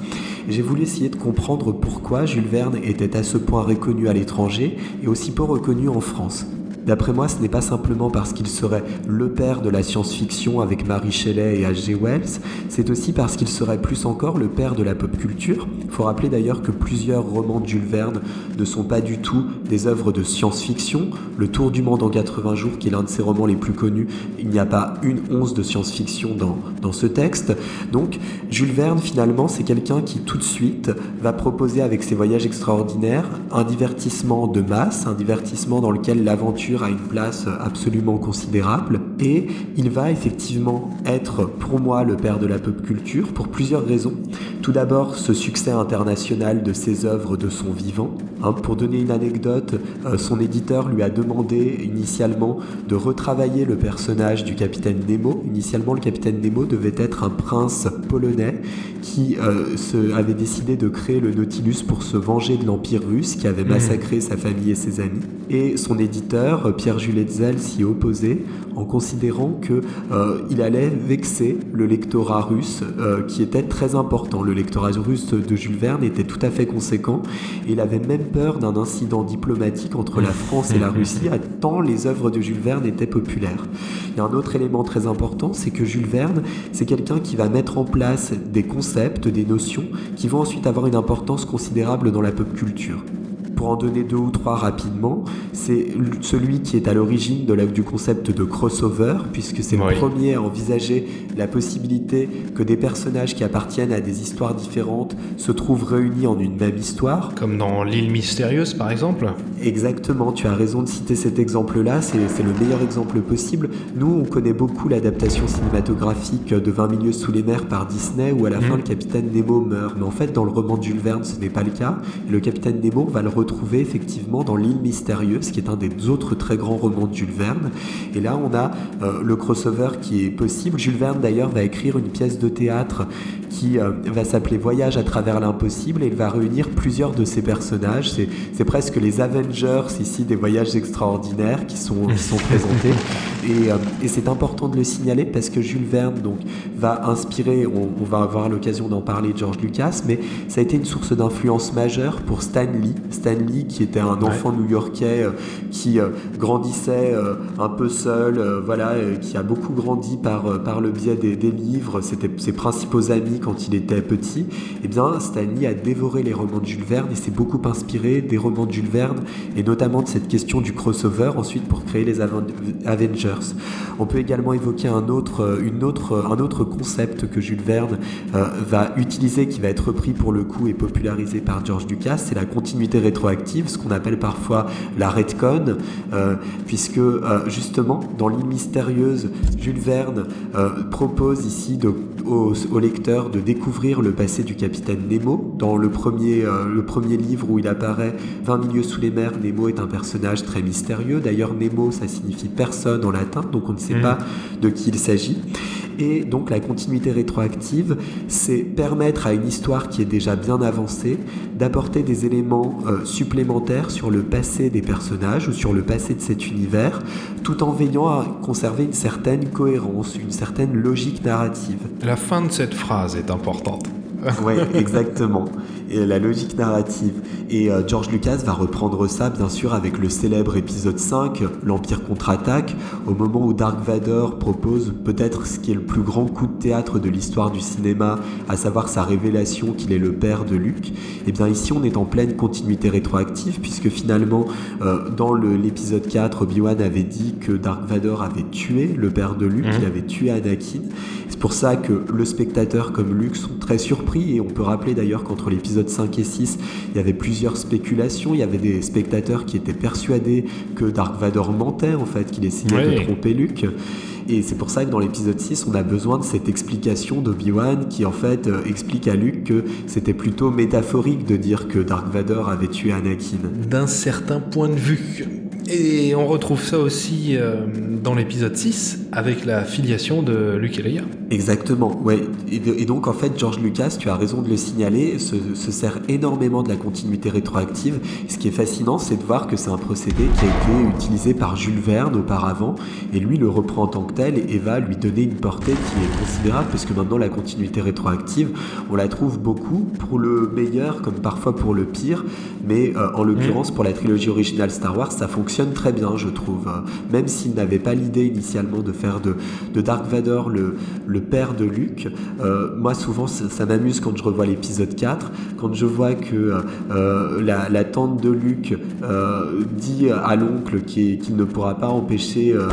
J'ai voulu essayer de comprendre pourquoi Jules Verne était à ce point reconnu à l'étranger et aussi peu reconnu en France. D'après moi, ce n'est pas simplement parce qu'il serait le père de la science-fiction avec Marie Shelley et H.G. Wells, c'est aussi parce qu'il serait plus encore le père de la pop culture. Faut rappeler d'ailleurs que plusieurs romans de Jules Verne ne sont pas du tout des œuvres de science-fiction. Le Tour du monde en 80 jours, qui est l'un de ses romans les plus connus, il n'y a pas une once de science-fiction dans, dans ce texte. Donc, Jules Verne, finalement, c'est quelqu'un qui tout de suite va proposer avec ses voyages extraordinaires un divertissement de masse, un divertissement dans lequel l'aventure a une place absolument considérable et il va effectivement être pour moi le père de la pop culture pour plusieurs raisons. Tout d'abord, ce succès international de ses œuvres de son vivant. Hein, pour donner une anecdote, euh, son éditeur lui a demandé initialement de retravailler le personnage du capitaine Nemo. Initialement, le capitaine Nemo devait être un prince polonais qui euh, se, avait décidé de créer le Nautilus pour se venger de l'Empire russe qui avait mmh. massacré sa famille et ses amis. Et son éditeur Pierre-Jules Hetzel, s'y opposait en considérant qu'il euh, allait vexer le lectorat russe euh, qui était très important. Le lectorat russe de Jules Verne était tout à fait conséquent et il avait même peur d'un incident diplomatique entre la France et la Russie tant les œuvres de Jules Verne étaient populaires. Il y a un autre élément très important, c'est que Jules Verne, c'est quelqu'un qui va mettre en place des concepts, des notions qui vont ensuite avoir une importance considérable dans la pop culture pour en donner deux ou trois rapidement, c'est celui qui est à l'origine du concept de crossover, puisque c'est le premier à envisager la possibilité que des personnages qui appartiennent à des histoires différentes se trouvent réunis en une même histoire. Comme dans L'île mystérieuse, par exemple Exactement, tu as raison de citer cet exemple-là, c'est le meilleur exemple possible. Nous, on connaît beaucoup l'adaptation cinématographique de 20 milieux sous les mers par Disney, où à la fin, mhm. le capitaine Nemo meurt. Mais en fait, dans le roman de Jules Verne, ce n'est pas le cas. le capitaine Nemo va le retrouver trouvé effectivement dans L'île mystérieuse, qui est un des autres très grands romans de Jules Verne. Et là, on a euh, le crossover qui est possible. Jules Verne, d'ailleurs, va écrire une pièce de théâtre qui euh, va s'appeler Voyage à travers l'impossible et il va réunir plusieurs de ses personnages. C'est presque les Avengers ici des voyages extraordinaires qui sont, qui sont présentés. [LAUGHS] Et, euh, et c'est important de le signaler parce que Jules Verne donc, va inspirer, on, on va avoir l'occasion d'en parler, George Lucas, mais ça a été une source d'influence majeure pour Stan Lee. Stan Lee qui était un enfant new-yorkais euh, qui grandissait un peu seul, voilà, qui a beaucoup grandi par, par le biais des, des livres. C'était ses principaux amis quand il était petit, eh bien Stanley a dévoré les romans de Jules Verne et s'est beaucoup inspiré des romans de Jules Verne et notamment de cette question du crossover ensuite pour créer les Avengers. On peut également évoquer un autre, une autre, un autre concept que Jules Verne euh, va utiliser qui va être repris pour le coup et popularisé par George Lucas, c'est la continuité ce qu'on appelle parfois la retcon, euh, puisque euh, justement dans l'île mystérieuse, Jules Verne propose ici de, au, au, lecteur de découvrir le passé du capitaine Nemo. Dans le premier, euh, le premier livre où il apparaît, 20 milieux sous les mers, Nemo est un personnage très mystérieux. D'ailleurs, Nemo, ça signifie personne en latin, donc on ne sait Mhm. pas de qui il s'agit. Et donc la continuité rétroactive, c'est permettre à une histoire qui est déjà bien avancée d'apporter des éléments euh, supplémentaires sur le passé des personnages ou sur le passé de cet univers, tout en veillant à conserver une certaine cohérence, une certaine logique narrative. La fin de cette phrase est importante. Ouais, exactement. Et la logique narrative. Et euh, George Lucas va reprendre ça, bien sûr, avec le célèbre épisode 5, l'Empire contre-attaque, au moment où Dark Vador propose peut-être ce qui est le plus grand coup de théâtre de l'histoire du cinéma, à savoir sa révélation qu'il est le père de Luke. Et bien ici, on est en pleine continuité rétroactive, puisque finalement, euh, dans l'épisode 4, Obi-Wan avait dit que Dark Vador avait tué le père de Luke, Mhm. il avait tué Anakin. C'est pour ça que le spectateur comme Luke sont très surpris et on peut rappeler d'ailleurs qu'entre l'épisode 5 et 6, il y avait plusieurs spéculations, il y avait des spectateurs qui étaient persuadés que Dark Vador mentait en fait, qu'il essayait Ouais. de tromper Luke. Et c'est pour ça que dans l'épisode 6, on a besoin de cette explication d'Obi-Wan qui en fait euh, explique à Luke que c'était plutôt métaphorique de dire que Dark Vador avait tué Anakin. D'un certain point de vue. Et on retrouve ça aussi euh, dans l'épisode 6 avec la filiation de Luke et Leia. Exactement, ouais. Et, de- et donc en fait, George Lucas, tu as raison de le signaler, se, se sert énormément de la continuité rétroactive. Ce qui est fascinant, c'est de voir que c'est un procédé qui a été utilisé par Jules Verne auparavant, et lui le reprend en tant que tel et va lui donner une portée qui est considérable, parce que maintenant la continuité rétroactive, on la trouve beaucoup pour le meilleur comme parfois pour le pire, mais euh, en l'occurrence pour la trilogie originale Star Wars, ça fonctionne très bien, je trouve. Euh, Même s'il n'avait pas l'idée initialement de faire de, de Dark Vador le, le père de Luke, euh, moi souvent ça, m'amuse quand je revois l'épisode 4, quand je vois que euh, la, la tante de Luke euh, dit à l'oncle qu'il qu'il ne pourra pas empêcher euh,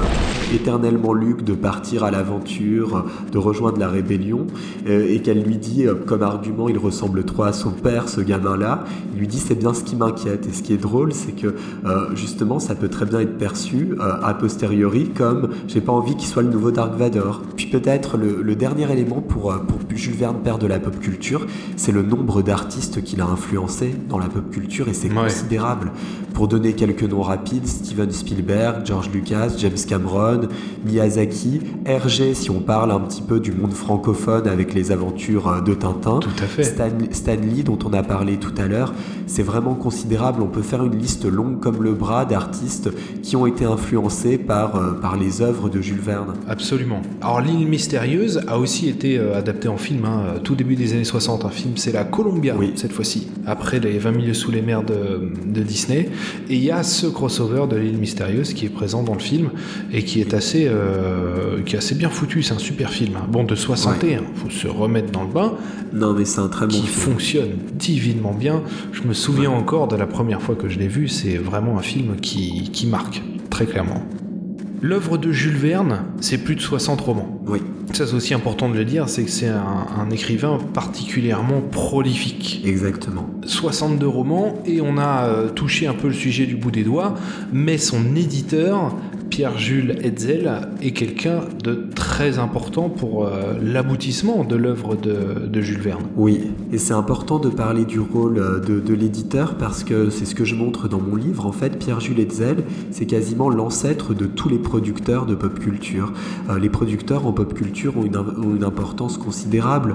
éternellement Luke de partir à l'aventure, de rejoindre la rébellion, euh, et qu'elle lui dit euh, comme argument il ressemble trop à son père ce gamin-là, il lui dit c'est bien ce qui m'inquiète. Et ce qui est drôle c'est que euh, justement ça peut très bien être perçu euh, a posteriori comme j'ai pas envie qu'il soit le nouveau Dark Vador. Puis peut-être le, le dernier élément pour, euh, pour Jules Verne, père de la pop culture, c'est le nombre d'artistes qu'il a influencé dans la pop culture et c'est Ouais. considérable. Pour donner quelques noms rapides, Steven Spielberg, George Lucas, James Cameron, Miyazaki, Hergé si on parle un petit peu du monde francophone avec les aventures euh, de Tintin. Tout à fait. Stan, Stan Lee, dont on a parlé tout à l'heure, c'est vraiment considérable. On peut faire une liste longue comme le bras d'artistes qui ont été influencés par, euh, par les œuvres de Jules Verne. Absolument. Alors l'île mystérieuse a aussi été euh, adaptée en film, hein, tout début des années 60. Un film, c'est la Columbia Oui. cette fois-ci, après les 20 milieux sous les mers de, de Disney. Et il y a ce crossover de l'île mystérieuse qui est présent dans le film et qui est assez, euh, qui est assez bien foutu. C'est un super film. hein. Bon, de 61, faut se remettre dans le bain, Non, mais c'est un très bon qui film. fonctionne divinement bien. Je me souviens encore de la première fois que je l'ai vu. C'est vraiment un film qui, qui marque très clairement. L'œuvre de Jules Verne, c'est plus de 60 romans. Oui, Ça, c'est aussi important de le dire, c'est que c'est un, un écrivain particulièrement prolifique. exactement. 62 romans, et on a euh, touché un peu le sujet du bout des doigts, mais son éditeur, Pierre-Jules Hetzel, est quelqu'un de très important pour euh, l'aboutissement de l'œuvre de, de Jules Verne. Oui, et c'est important de parler du rôle euh, de, de l'éditeur parce que c'est ce que je montre dans mon livre. En fait, Pierre-Jules Hetzel, c'est quasiment l'ancêtre de tous les producteurs de pop culture. Euh, les producteurs en pop culture ont une, ont une importance considérable.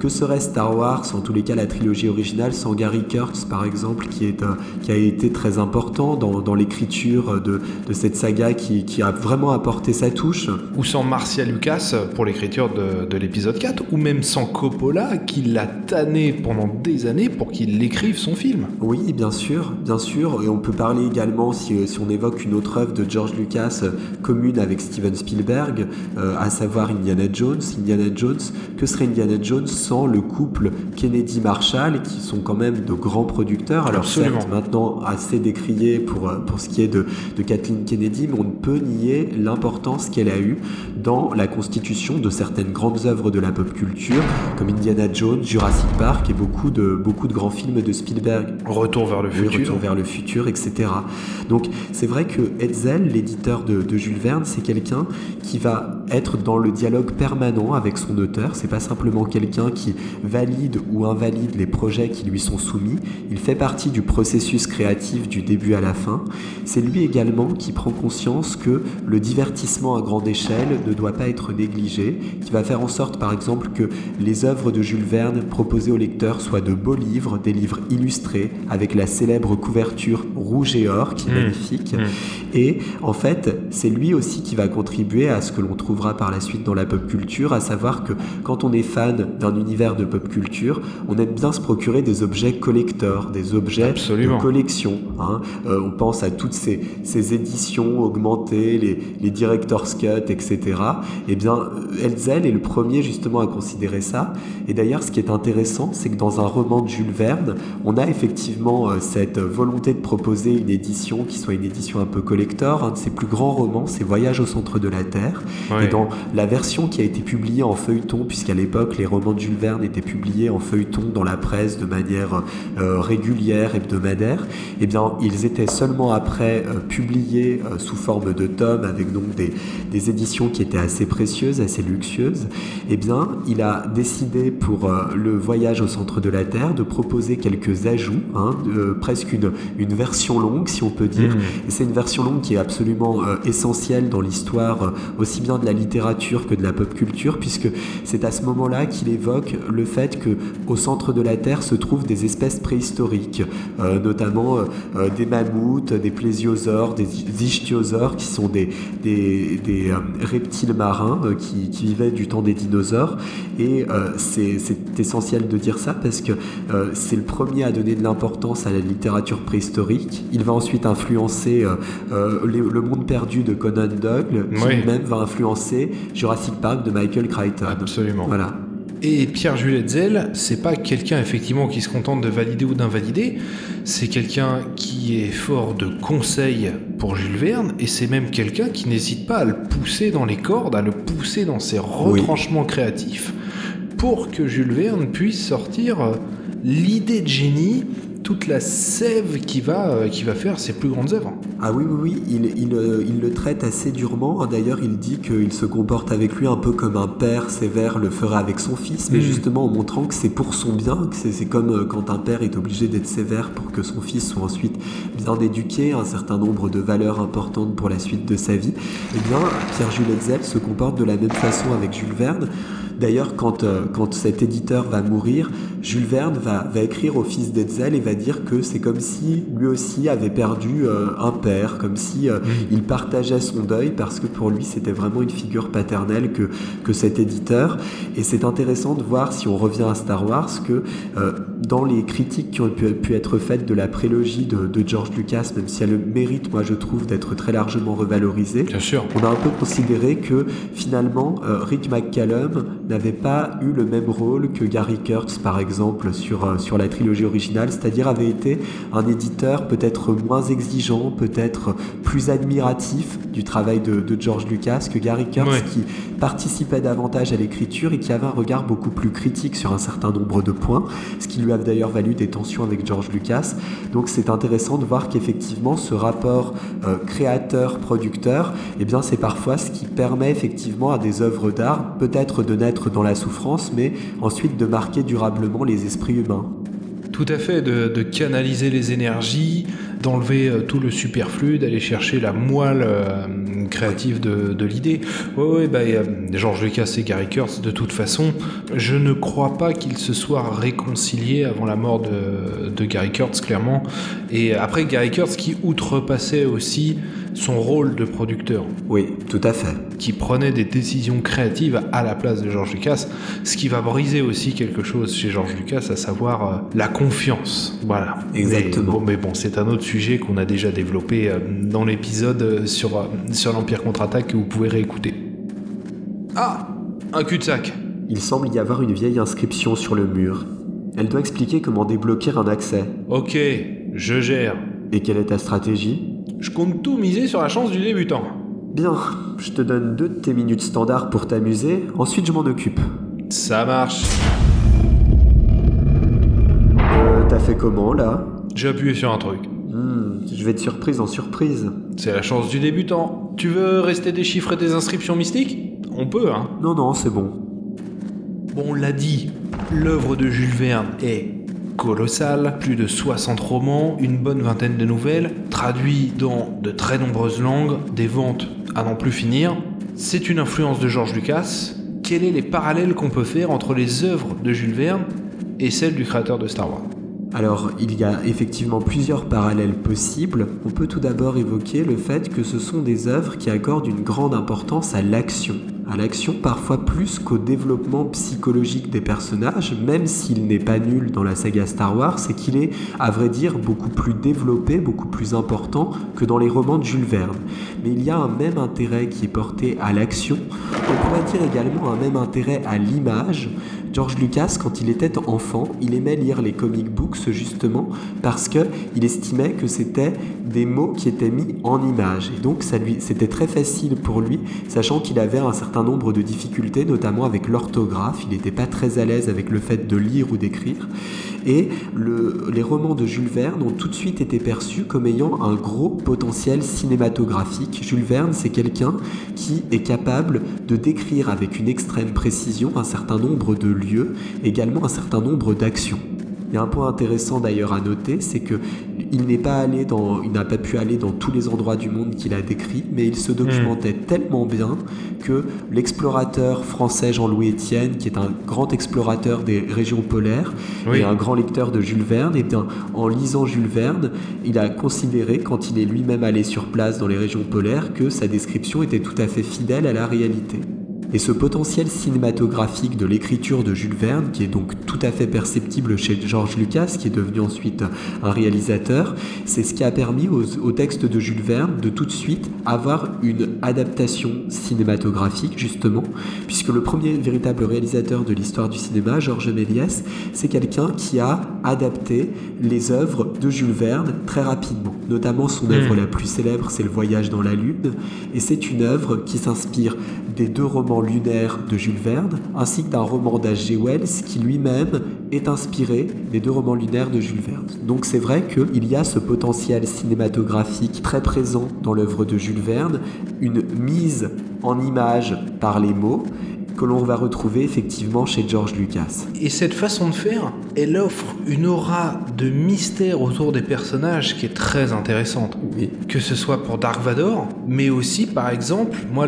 Que serait Star Wars, en tous les cas la trilogie originale, sans Gary Kurtz par exemple, qui, est, qui a été très important dans, dans l'écriture de, de cette saga, qui, qui a vraiment apporté sa touche. Ou sans Marcia Lucas pour l'écriture de, de l'épisode 4, ou même sans Coppola qui l'a tanné pendant des années pour qu'il écrive son film. Oui, bien sûr, bien sûr. Et on peut parler également, si, si on évoque une autre œuvre de George Lucas euh, commune avec Steven Spielberg, euh, à savoir Indiana Jones. Indiana Jones, que serait Indiana Jones sans le couple Kennedy-Marshall, qui sont quand même de grands producteurs? Alors Absolument. certes, maintenant assez décriés pour, euh, pour ce qui est de, de Kathleen Kennedy, mais on ne peut nier l'importance qu'elle a eue dans la constitution de certaines grandes œuvres de la pop culture, comme Indiana Jones, Jurassic Park et beaucoup de, beaucoup de grands films de Spielberg. Retour vers le Oui, futur. Retour vers le futur, etc. Donc c'est vrai que Hetzel, l'éditeur de, de Jules Verne, c'est quelqu'un qui va être dans le dialogue permanent avec son auteur. C'est pas simplement quelqu'un qui valide ou invalide les projets qui lui sont soumis. Il fait partie du processus créatif du début à la fin. C'est lui également qui prend conscience que le divertissement à grande échelle ne doit pas être négligé, qui va faire en sorte par exemple que les œuvres de Jules Verne proposées au lecteur soient de beaux livres, des livres illustrés avec la célèbre couverture rouge et or qui est mmh. magnifique. Mmh. Et en fait, c'est lui aussi qui va contribuer à ce que l'on trouvera par la suite dans la pop culture, à savoir que quand on est fan d'un univers de pop culture, on aime bien se procurer des objets collecteurs, des objets de collection. Hein. Euh, on pense à toutes ces, ces éditions augmentées, les, les, director's cut, etc. Eh bien, Elzel est le premier justement à considérer ça. Et d'ailleurs, ce qui est intéressant, c'est que dans un roman de Jules Verne, on a effectivement euh, cette volonté de proposer une édition qui soit une édition un peu collector. Un de ses plus grands romans, c'est Voyage au centre de la Terre. Et dans la version qui a été publiée en feuilleton, puisqu'à l'époque, les romans de Jules Verne étaient publiés en feuilleton dans la presse de manière euh, régulière, hebdomadaire, eh bien, ils étaient seulement après euh, publiés euh, sous forme de tomes avec donc des, des, éditions qui étaient assez précieuses, assez luxueuses. Eh bien, il a décidé pour le voyage au centre de la Terre de proposer quelques ajouts, hein, presque une, une version longue, si on peut dire. Mmh. C'est une version longue qui est absolument essentielle dans l'histoire aussi bien de la littérature que de la pop culture, puisque c'est à ce moment-là qu'il évoque le fait que au centre de la Terre se trouvent des espèces préhistoriques, euh, notamment euh, euh, des mammouths, des plésiosaures, des ichthyosaures, qui sont des, des, des reptiles marins qui, qui, vivaient du temps des dinosaures. Et c'est essentiel de dire ça parce que c'est le premier à donner de l'importance à la littérature préhistorique. Il va ensuite influencer Le Monde perdu de Conan Doyle, qui même va influencer Jurassic Park de Michael Crichton. Absolument. Voilà. Et Pierre Jules Hetzel, c'est pas quelqu'un effectivement qui se contente de valider ou d'invalider, c'est quelqu'un qui est fort de conseils pour Jules Verne, et c'est même quelqu'un qui n'hésite pas à le pousser dans les cordes, à le pousser dans ses retranchements créatifs, pour que Jules Verne puisse sortir l'idée de génie toute la sève qui va, euh, qui va faire ses plus grandes œuvres. Ah oui, oui, oui, il, il, euh, il le traite assez durement. D'ailleurs, il dit qu'il se comporte avec lui un peu comme un père sévère le ferait avec son fils, mais mm. justement en montrant que c'est pour son bien, que c'est comme euh, quand un père est obligé d'être sévère pour que son fils soit ensuite bien éduqué, un certain nombre de valeurs importantes pour la suite de sa vie. Eh bien, Pierre-Jules Hetzel se comporte de la même façon avec Jules Verne. D'ailleurs, quand, euh, quand cet éditeur va mourir, Jules Verne va, va écrire au fils d'Etzel et va dire que c'est comme si lui aussi avait perdu euh, un père, comme si euh, il partageait son deuil parce que pour lui c'était vraiment une figure paternelle que, que cet éditeur. Et c'est intéressant de voir, si on revient à Star Wars, que dans les critiques qui ont pu, être faites de la prélogie de, de, George Lucas, même si elle le mérite, moi je trouve, d'être très largement revalorisée, Bien sûr. on a un peu considéré que finalement Rick McCallum n'avait pas eu le même rôle que Gary Kurtz par exemple sur, euh, sur la trilogie originale, c'est-à-dire avait été un éditeur peut-être moins exigeant, peut-être plus admiratif du travail de, de George Lucas que Gary Kurtz qui participait davantage à l'écriture et qui avait un regard beaucoup plus critique sur un certain nombre de points, ce qui lui a d'ailleurs valu des tensions avec George Lucas. Donc c'est intéressant de voir qu'effectivement ce rapport euh, créateur-producteur, eh bien c'est parfois ce qui permet effectivement à des œuvres d'art peut-être de dans la souffrance, mais ensuite de marquer durablement les esprits humains. Tout à fait, de, canaliser les énergies, d'enlever euh, tout le superflu, d'aller chercher la moelle euh, créative de, l'idée. Oui, oui, bah, Georges Lucas et Gary Kurtz, de toute façon, je ne crois pas qu'ils se soient réconciliés avant la mort de Gary Kurtz, clairement. Et après, Gary Kurtz qui outrepassait aussi son rôle de producteur. Oui, tout à fait. Qui prenait des décisions créatives à la place de George Lucas, ce qui va briser aussi quelque chose chez George Lucas, à savoir euh, la confiance. Voilà. Exactement. Mais bon, mais bon c'est un autre sujet qu'on a déjà développé euh, dans l'épisode euh, sur, sur l'Empire contre-attaque que vous pouvez réécouter. Ah Un cul-de-sac Il semble y avoir une vieille inscription sur le mur. Elle doit expliquer comment débloquer un accès. Ok, je gère. Et quelle est ta stratégie? Je compte tout miser sur la chance du débutant. Bien, je te donne deux de tes minutes standards pour t'amuser, ensuite je m'en occupe. Ça marche. Euh, t'as fait comment là? J'ai appuyé sur un truc. Hmm, je vais de surprise en surprise. C'est la chance du débutant. Tu veux rester déchiffrer tes inscriptions mystiques? On peut, hein? Non, non, c'est bon. Bon, on l'a dit, l'œuvre de Jules Verne est colossale, plus de 60 romans, une bonne vingtaine de nouvelles, traduits dans de très nombreuses langues, des ventes à n'en plus finir. C'est une influence de George Lucas. Quels sont les parallèles qu'on peut faire entre les œuvres de Jules Verne et celles du créateur de Star Wars? Alors, il y a effectivement plusieurs parallèles possibles. On peut tout d'abord évoquer le fait que ce sont des œuvres qui accordent une grande importance à l'action à l'action parfois plus qu'au développement psychologique des personnages, même s'il n'est pas nul dans la saga Star Wars, c'est qu'il est, à vrai dire, beaucoup plus développé, beaucoup plus important que dans les romans de Jules Verne. Mais il y a un même intérêt qui est porté à l'action, on pourrait dire également un même intérêt à l'image. George Lucas, quand il était enfant, il aimait lire les comic books justement parce que il estimait que c'était des mots qui étaient mis en images. Et donc, c'était très facile pour lui, sachant qu'il avait un certain nombre de difficultés, notamment avec l'orthographe. Il n'était pas très à l'aise avec le fait de lire ou d'écrire. Et les romans de Jules Verne ont tout de suite été perçus comme ayant un gros potentiel cinématographique. Jules Verne, c'est quelqu'un qui est capable de décrire avec une extrême précision un certain nombre de lieux, également un certain nombre d'actions. Il y a un point intéressant d'ailleurs à noter, c'est que il n'est pas allé dans, il n'a pas pu aller dans tous les endroits du monde qu'il a décrit, mais il se documentait hmm. tellement bien que l'explorateur français Jean-Louis Etienne, qui est un grand explorateur des régions polaires et un grand lecteur de Jules Verne, et bien, en lisant Jules Verne, il a considéré, quand il est lui-même allé sur place dans les régions polaires, que sa description était tout à fait fidèle à la réalité. Et ce potentiel cinématographique de l'écriture de Jules Verne, qui est donc tout à fait perceptible chez George Lucas, qui est devenu ensuite un réalisateur, c'est ce qui a permis au texte de Jules Verne de tout de suite avoir une adaptation cinématographique, justement, puisque le premier véritable réalisateur de l'histoire du cinéma, Georges Méliès, c'est quelqu'un qui a adapté les œuvres de Jules Verne très rapidement. Notamment son œuvre hmm. la plus célèbre, c'est Le Voyage dans la Lune, et c'est une œuvre qui s'inspire des deux romans lunaires de Jules Verne, ainsi que d'un roman d'H.G. Wells qui lui-même est inspiré des deux romans lunaires de Jules Verne. Donc c'est vrai qu'il y a ce potentiel cinématographique très présent dans l'œuvre de Jules Verne, une mise en image par les mots, que l'on va retrouver effectivement chez George Lucas. Et cette façon de faire, elle offre une aura de mystère autour des personnages qui est très intéressante. Que ce soit pour Dark Vador, mais aussi par exemple, moi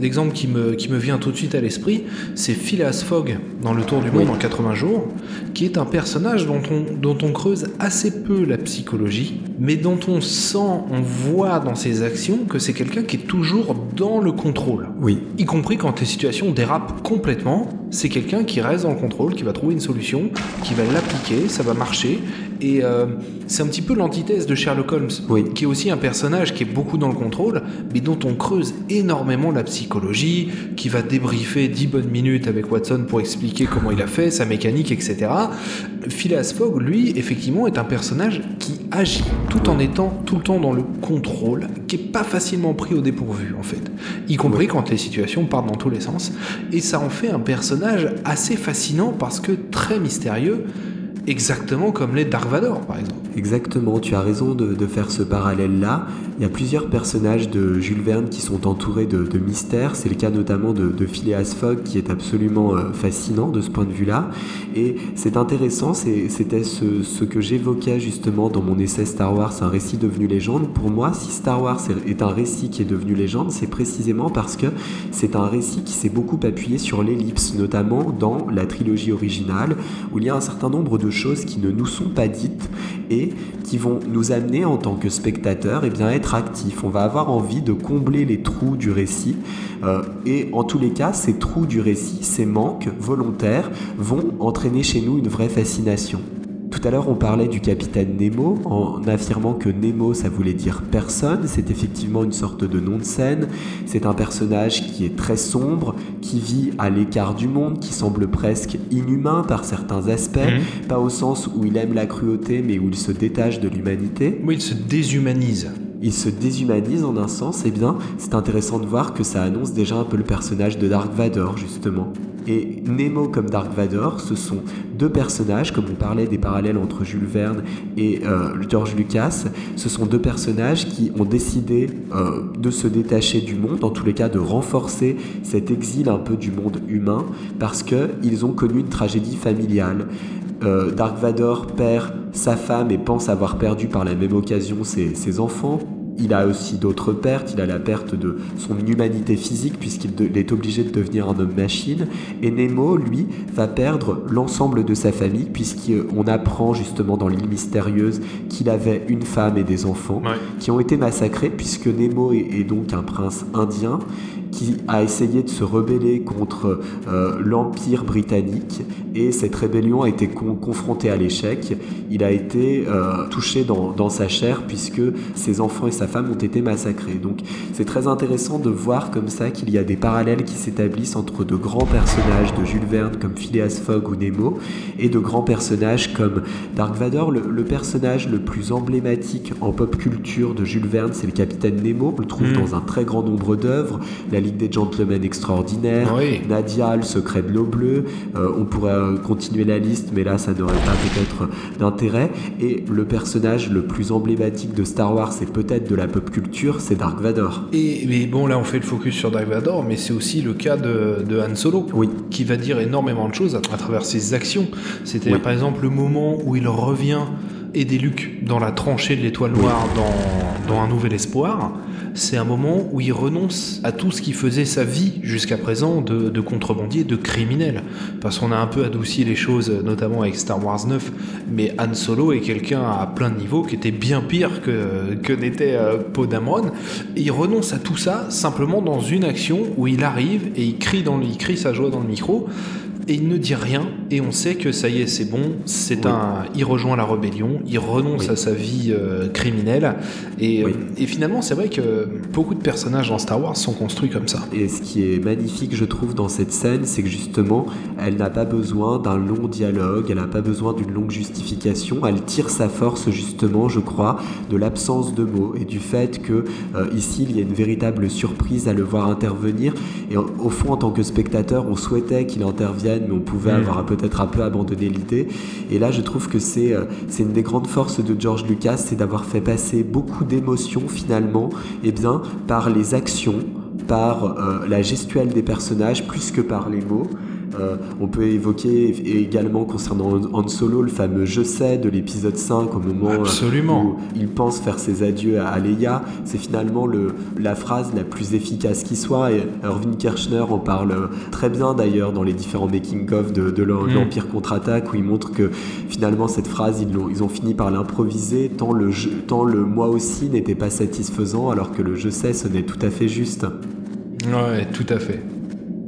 l'exemple qui, me, qui me vient tout de suite à l'esprit, c'est Phileas Fogg dans Le Tour du Monde en 80 jours, qui est un personnage dont on, dont on creuse assez peu la psychologie, mais dont on sent, on voit dans ses actions que c'est quelqu'un qui est toujours dans le contrôle. Oui. Y compris quand les situations dérapent complètement, c'est quelqu'un qui reste dans le contrôle, qui va trouver une solution, qui va l'appliquer, ça va marcher. Et euh, c'est un petit peu l'antithèse de Sherlock Holmes, qui est aussi un personnage qui est beaucoup dans le contrôle, mais dont on creuse énormément la psychologie, qui va débriefer 10 bonnes minutes avec Watson pour expliquer comment il a fait, sa mécanique, etc. Phileas Fogg, lui, effectivement, est un personnage qui agit tout en étant tout le temps dans le contrôle, qui est pas facilement pris au dépourvu, en fait. Y compris quand les situations partent dans tous les sens. Et ça en fait un personnage assez fascinant parce que très mystérieux, exactement comme les Dark Vador, par exemple. Exactement, tu as raison de, faire ce parallèle-là. Il y a plusieurs personnages de Jules Verne qui sont entourés de, mystères. C'est le cas notamment de, Phileas Fogg qui est absolument euh, fascinant de ce point de vue-là. Et c'est intéressant, c'était ce, que j'évoquais justement dans mon essai Star Wars, un récit devenu légende. Pour moi, si Star Wars est un récit qui est devenu légende, c'est précisément parce que c'est un récit qui s'est beaucoup appuyé sur l'ellipse, notamment dans la trilogie originale, où il y a un certain nombre de choses qui ne nous sont pas dites et qui vont nous amener en tant que spectateurs et eh bien, à être actifs. On va avoir envie de combler les trous du récit euh, et en tous les cas, ces trous du récit, ces manques volontaires vont entraîner chez nous une vraie fascination. Tout à l'heure, on parlait du capitaine Nemo en affirmant que Nemo, ça voulait dire personne. C'est effectivement une sorte de nom de scène. C'est un personnage qui est très sombre, qui vit à l'écart du monde, qui semble presque inhumain par certains aspects. Mhm. Pas au sens où il aime la cruauté, mais où il se détache de l'humanité. Oui, il se déshumanise. Il se déshumanise en un sens, eh bien, c'est intéressant de voir que ça annonce déjà un peu le personnage de Dark Vador, justement. Et Nemo comme Dark Vador, ce sont deux personnages, comme on parlait des parallèles entre Jules Verne et euh, George Lucas, ce sont deux personnages qui ont décidé euh, de se détacher du monde, en tous les cas de renforcer cet exil un peu du monde humain, parce qu'ils ont connu une tragédie familiale. Euh, Dark Vador perd sa femme et pense avoir perdu par la même occasion ses enfants. Il a aussi d'autres pertes, il a la perte de son humanité physique puisqu'il est obligé de devenir un homme machine. Et Nemo, lui, va perdre l'ensemble de sa famille puisqu'on apprend justement dans l'île mystérieuse qu'il avait une femme et des enfants qui ont été massacrés puisque Nemo est donc un prince indien qui a essayé de se rebeller contre euh, l'Empire britannique et cette rébellion a été confrontée à l'échec. Il a été euh, touché dans, dans, sa chair puisque ses enfants et sa femme ont été massacrés. Donc c'est très intéressant de voir comme ça qu'il y a des parallèles qui s'établissent entre de grands personnages de Jules Verne comme Phileas Fogg ou Nemo et de grands personnages comme Dark Vador. Le, personnage le plus emblématique en pop culture de Jules Verne, c'est le capitaine Nemo. On le trouve mm. dans un très grand nombre d'œuvres. La Ligue des Gentlemen extraordinaires, Nadia, le secret de l'eau bleue. Euh, on pourrait euh, continuer la liste, mais là, ça n'aurait pas peut-être d'intérêt. Et le personnage le plus emblématique de Star Wars et peut-être de la pop culture, c'est Dark Vador. Et mais bon, là, on fait le focus sur Dark Vador, mais c'est aussi le cas de, de, Han Solo, oui. qui va dire énormément de choses à, travers ses actions. C'est-à-dire, par exemple, le moment où il revient aider Luke dans la tranchée de l'étoile noire dans, dans Un Nouvel Espoir c'est un moment où il renonce à tout ce qui faisait sa vie jusqu'à présent de, contrebandier, de criminel. Parce qu'on a un peu adouci les choses, notamment avec Star Wars 9, mais Han Solo est quelqu'un à plein de niveaux qui était bien pire que, que n'était euh, Dameron. il renonce à tout ça simplement dans une action où il arrive et il crie, dans, il crie sa joie dans le micro et il ne dit rien et on sait que ça y est c'est bon c'est un il rejoint la rébellion il renonce à sa vie euh, criminelle et, euh, et finalement c'est vrai que beaucoup de personnages dans Star Wars sont construits comme ça. Et ce qui est magnifique je trouve dans cette scène c'est que justement elle n'a pas besoin d'un long dialogue elle n'a pas besoin d'une longue justification elle tire sa force justement je crois de l'absence de mots et du fait que euh, ici il y a une véritable surprise à le voir intervenir. Et au fond en tant que spectateur on souhaitait qu'il intervienne mais on pouvait mm. avoir peut-être un peu abandonné l'idée. Et là, je trouve que c'est euh, c'est une des grandes forces de George Lucas, c'est d'avoir fait passer beaucoup d'émotions finalement, et eh bien, par les actions, par euh, la gestuelle des personnages, plus que par les mots. Euh, on peut évoquer également concernant Han Solo le fameux Je sais de l'épisode 5 au moment où il pense faire ses adieux à Leia. C'est finalement le, la phrase la plus efficace qui soit. Et Irving Kirchner en parle très bien d'ailleurs dans les différents making-of de, de mm. l'Empire contre-attaque où il montre que finalement cette phrase ils, ont, ils ont fini par l'improviser tant le, tant le moi aussi n'était pas satisfaisant alors que le je sais ce n'est tout à fait juste. Ouais, tout à fait.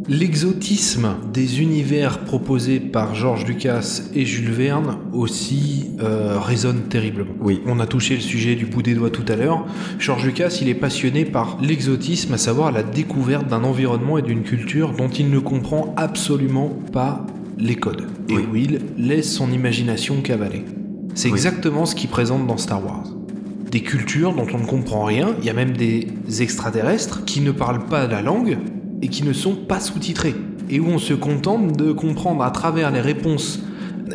L'exotisme des univers proposés par George Lucas et Jules Verne aussi euh, résonne terriblement. Oui. On a touché le sujet du bout des doigts tout à l'heure. George Lucas, il est passionné par l'exotisme, à savoir la découverte d'un environnement et d'une culture dont il ne comprend absolument pas les codes. Et où il laisse son imagination cavaler. C'est exactement ce qu'il présente dans Star Wars des cultures dont on ne comprend rien, il y a même des extraterrestres qui ne parlent pas la langue, et qui ne sont pas sous-titrés, et où on se contente de comprendre à travers les réponses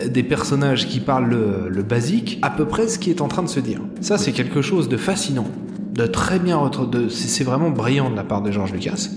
des personnages qui parlent le, basique à peu près ce qui est en train de se dire. Ça, c'est quelque chose de fascinant de très bien c'est vraiment brillant de la part de George Lucas.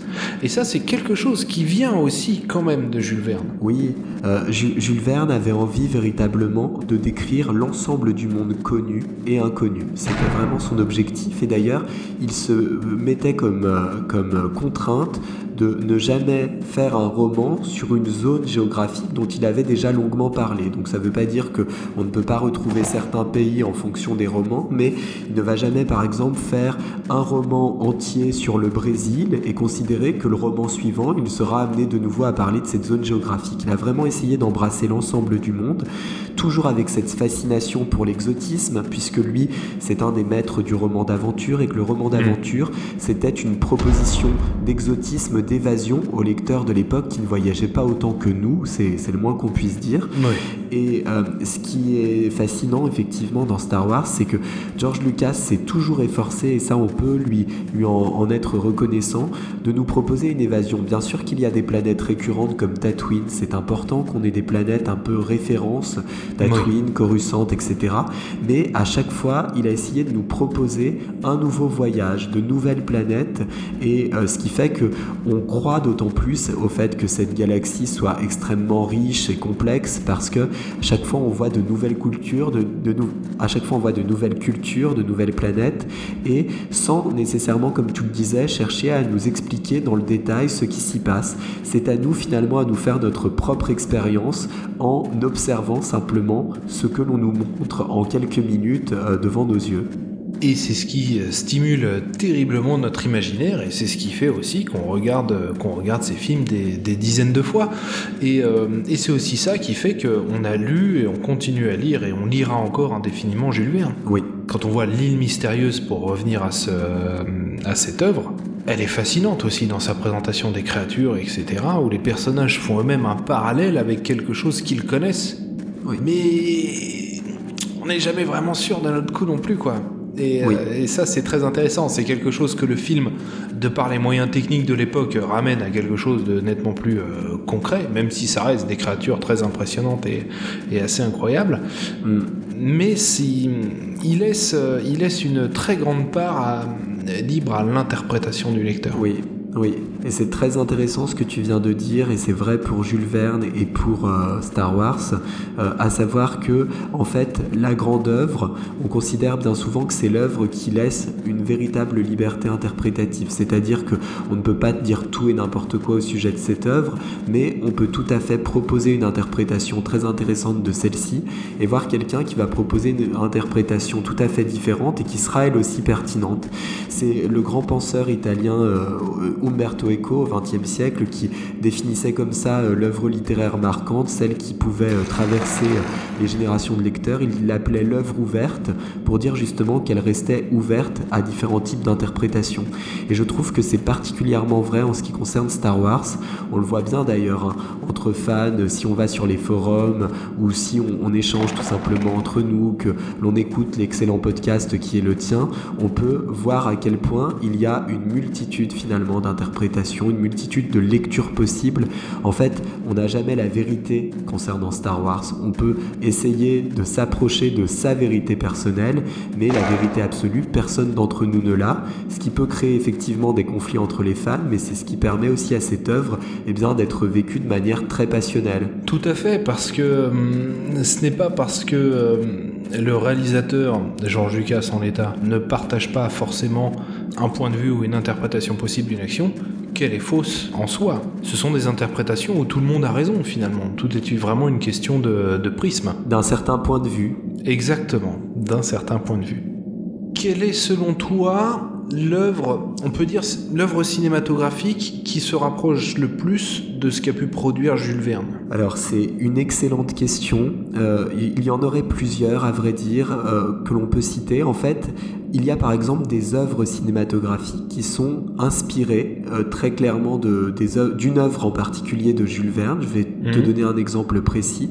Et ça c'est quelque chose qui vient aussi quand même de Jules Verne. Oui euh, Jules Verne avait envie véritablement de décrire l'ensemble du monde connu et inconnu. C'était vraiment son objectif. Et d'ailleurs il se mettait comme, euh, comme contrainte de ne jamais faire un roman sur une zone géographique dont il avait déjà longuement parlé. Donc ça ne veut pas dire qu'on ne peut pas retrouver certains pays en fonction des romans, mais il ne va jamais par exemple faire un roman entier sur le Brésil et considérer que le roman suivant, il sera amené de nouveau à parler de cette zone géographique. Il a vraiment essayé d'embrasser l'ensemble du monde toujours avec cette fascination pour l'exotisme, puisque lui, c'est un des maîtres du roman d'aventure, et que le roman mm. d'aventure, c'était une proposition d'exotisme, d'évasion aux lecteurs de l'époque qui ne voyageaient pas autant que nous, c'est le moins qu'on puisse dire. Et euh, ce qui est fascinant, effectivement, dans Star Wars, c'est que George Lucas s'est toujours efforcé, et ça, on peut lui, lui en, en être reconnaissant, de nous proposer une évasion. Bien sûr qu'il y a des planètes récurrentes comme Tatooine, c'est important qu'on ait des planètes un peu références, Tatooine, Coruscant, etc. Mais à chaque fois, il a essayé de nous proposer un nouveau voyage, de nouvelles planètes, et euh, ce qui fait que on croit d'autant plus au fait que cette galaxie soit extrêmement riche et complexe, parce que chaque fois on voit de nouvelles cultures, à chaque fois on voit de nouvelles cultures, de nouvelles planètes, et sans nécessairement, comme tu le disais, chercher à nous expliquer dans le détail ce qui s'y passe. C'est à nous finalement à nous faire notre propre expérience en observant simplement ce que l'on nous montre en quelques minutes euh, devant nos yeux. Et c'est ce qui euh, stimule terriblement notre imaginaire et c'est ce qui fait aussi qu'on regarde, qu'on regarde ces films des, dizaines de fois. Et, euh, et c'est aussi ça qui fait qu'on a lu et on continue à lire et on lira encore indéfiniment Jules Verne. Oui. Quand on voit l'île mystérieuse pour revenir à, ce, à cette œuvre, elle est fascinante aussi dans sa présentation des créatures, etc., où les personnages font eux-mêmes un parallèle avec quelque chose qu'ils connaissent. Oui. Mais on n'est jamais vraiment sûr d'un autre coup non plus, quoi. Euh, et, ça, c'est très intéressant. C'est quelque chose que le film, de par les moyens techniques de l'époque, ramène à quelque chose de nettement plus euh, concret, même si ça reste des créatures très impressionnantes et, assez incroyables. Mm. Mais si, il, laisse, euh, il laisse une très grande part libre à l'interprétation du lecteur. Oui, oui, et c'est très intéressant ce que tu viens de dire, et c'est vrai pour Jules Verne et pour euh, Star Wars, euh, à savoir que, en fait, la grande œuvre, on considère bien souvent que c'est l'œuvre qui laisse une véritable liberté interprétative, c'est-à-dire que on ne peut pas dire tout et n'importe quoi au sujet de cette œuvre, mais on peut tout à fait proposer une interprétation très intéressante de celle-ci, et voir quelqu'un qui va proposer une interprétation tout à fait différente et qui sera elle aussi pertinente. C'est le grand penseur italien euh, Umberto Eco au XXe siècle qui définissait comme ça euh, l'œuvre littéraire marquante, celle qui pouvait euh, traverser euh, les générations de lecteurs. Il l'appelait l'œuvre ouverte pour dire justement qu'elle restait ouverte à différents types d'interprétations. Et je trouve que c'est particulièrement vrai en ce qui concerne Star Wars. On le voit bien d'ailleurs hein, entre fans, si on va sur les forums ou si on, on échange tout simplement entre nous, que l'on écoute l'excellent podcast qui est le tien, on peut voir à quel point il y a une multitude finalement interprétation, une multitude de lectures possibles. En fait, on n'a jamais la vérité concernant Star Wars. On peut essayer de s'approcher de sa vérité personnelle, mais la vérité absolue, personne d'entre nous ne l'a. Ce qui peut créer effectivement des conflits entre les fans, mais c'est ce qui permet aussi à cette œuvre eh d'être vécue de manière très passionnelle. Tout à fait, parce que hum, ce n'est pas parce que hum, le réalisateur, Georges Lucas en l'état, ne partage pas forcément un point de vue ou une interprétation possible d'une action, qu'elle est fausse en soi. Ce sont des interprétations où tout le monde a raison finalement. Tout est vraiment une question de, de prisme. D'un certain point de vue. Exactement, d'un certain point de vue. Quelle est selon toi l'œuvre, on peut dire l'œuvre cinématographique qui se rapproche le plus de ce qu'a pu produire Jules Verne? Alors c'est une excellente question. Euh, il y en aurait plusieurs à vrai dire euh, que l'on peut citer. En fait, il y a par exemple des œuvres cinématographiques qui sont inspirées euh, très clairement d'une œuvre en particulier de Jules Verne. Je vais te mhm. donner un exemple précis.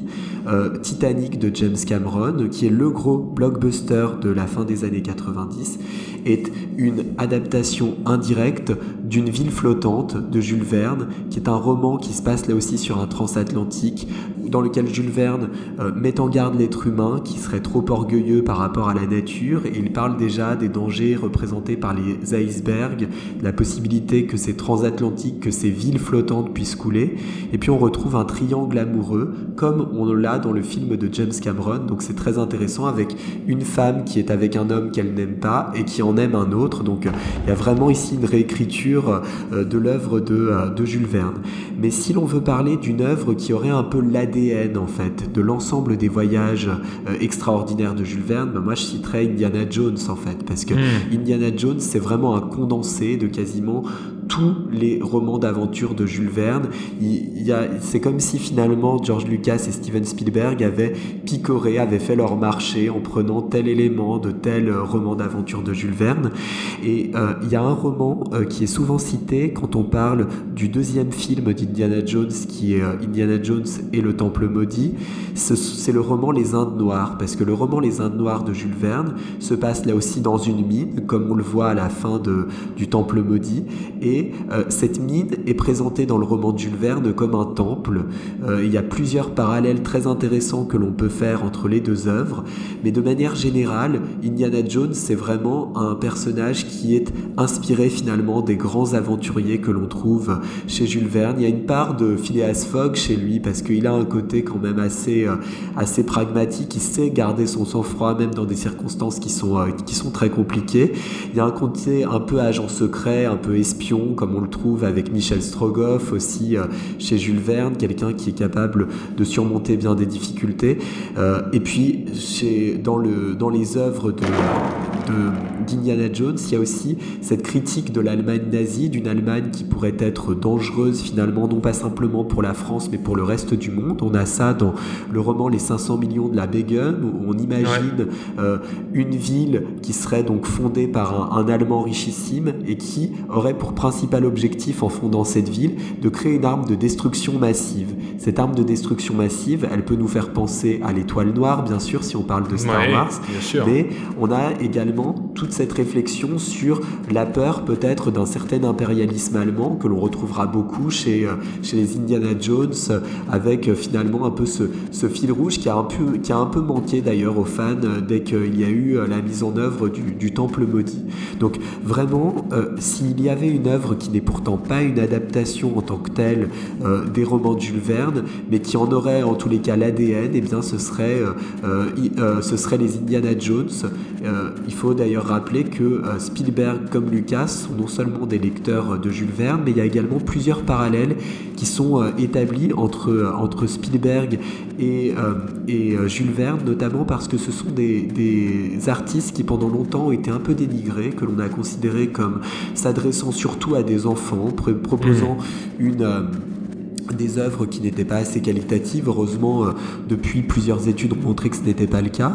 Titanic de James Cameron, qui est le gros blockbuster de la fin des années 90, est une adaptation indirecte d'une ville flottante de Jules Verne, qui est un roman qui se passe là aussi sur un transatlantique, dans lequel Jules Verne euh, met en garde l'être humain qui serait trop orgueilleux par rapport à la nature, et il parle déjà des dangers représentés par les icebergs, la possibilité que ces transatlantiques, que ces villes flottantes puissent couler, et puis on retrouve un triangle amoureux, comme on l'a dans le film de James Cameron, donc c'est très intéressant, avec une femme qui est avec un homme qu'elle n'aime pas, et qui en aime un autre, donc il y a vraiment ici une réécriture lecture de l'œuvre de, de, Jules Verne. Mais si l'on veut parler d'une œuvre qui aurait un peu l'ADN en fait de l'ensemble des voyages extraordinaires de Jules Verne, ben moi je citerais Indiana Jones en fait, parce que hmm. Indiana Jones c'est vraiment un condensé de quasiment tous les romans d'aventure de Jules Verne. Il, c'est comme si finalement George Lucas et Steven Spielberg avaient picoré, avaient fait leur marché en prenant tel élément de tel roman d'aventure de Jules Verne. Et euh, il y a un roman euh, qui est souvent cité quand on parle du deuxième film d'Indiana Jones, qui est euh, Indiana Jones et le Temple maudit. C'est le roman Les Indes Noires, parce que le roman Les Indes Noires de Jules Verne se passe là aussi dans une mine, comme on le voit à la fin de, du Temple maudit. Et euh, cette mine est présentée dans le roman de Jules Verne comme un temple. Euh, il y a plusieurs parallèles très intéressants que l'on peut faire entre les deux œuvres, mais de manière générale, Indiana Jones, c'est vraiment un personnage qui est inspiré finalement des grands aventuriers que l'on trouve chez Jules Verne. Il y a une part de Phileas Fogg chez lui parce qu'il a un côté quand même assez, euh, assez pragmatique, il sait garder son sang-froid même dans des circonstances qui sont, qui sont très compliquées. Il y a un côté un peu agent secret, un peu espion, comme on le trouve avec Michel Strogoff aussi euh, chez Jules Verne, quelqu'un qui est capable de surmonter bien des difficultés. Euh, et puis, dans, le, dans les œuvres de, d'Indiana Jones, il y a aussi cette critique de l'Allemagne nazie, d'une Allemagne qui pourrait être dangereuse finalement, non pas simplement pour la France, mais pour le reste du monde. On a ça dans le roman Les 500 millions de la Begum, où on imagine euh, une ville qui serait donc fondée par un, un Allemand richissime et qui aurait pour principal objectif en fondant cette ville, de créer une arme de destruction massive. Cette arme de destruction massive, elle peut nous faire penser à l'étoile noire, bien sûr, si on parle de Star Wars, mais on a également toute cette réflexion sur la peur peut-être d'un certain impérialisme allemand que l'on retrouvera beaucoup chez, euh, chez les Indiana Jones, avec euh, finalement un peu ce, ce, fil rouge qui a un peu, qui a un peu manqué d'ailleurs aux fans euh, dès qu'il y a eu la mise en œuvre du, du Temple maudit. Donc vraiment, s'il y avait une œuvre qui n'est pourtant pas une adaptation en tant que telle euh, des romans de Jules Verne, mais qui en aurait en tous les cas l'ADN, eh bien ce serait, euh, euh, ce serait les Indiana Jones. il faut d'ailleurs rappeler que Spielberg comme Lucas sont non seulement des lecteurs de Jules Verne, mais il y a également plusieurs parallèles qui sont établis entre, entre Spielberg et, et Jules Verne, notamment parce que ce sont des, des artistes qui pendant longtemps ont été un peu dénigrés, que l'on a considéré comme s'adressant surtout à des enfants, proposant hmm. une euh, des œuvres qui n'étaient pas assez qualitatives. Heureusement, euh, depuis plusieurs études ont montré que ce n'était pas le cas.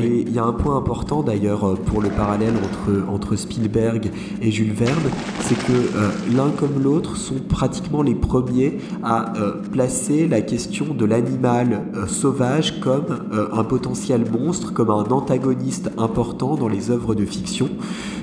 Et il y a un point important d'ailleurs euh, pour le parallèle entre, entre Spielberg et Jules Verne, c'est que euh, l'un comme l'autre sont pratiquement les premiers à placer la question de l'animal sauvage comme un potentiel monstre, comme un antagoniste important dans les œuvres de fiction.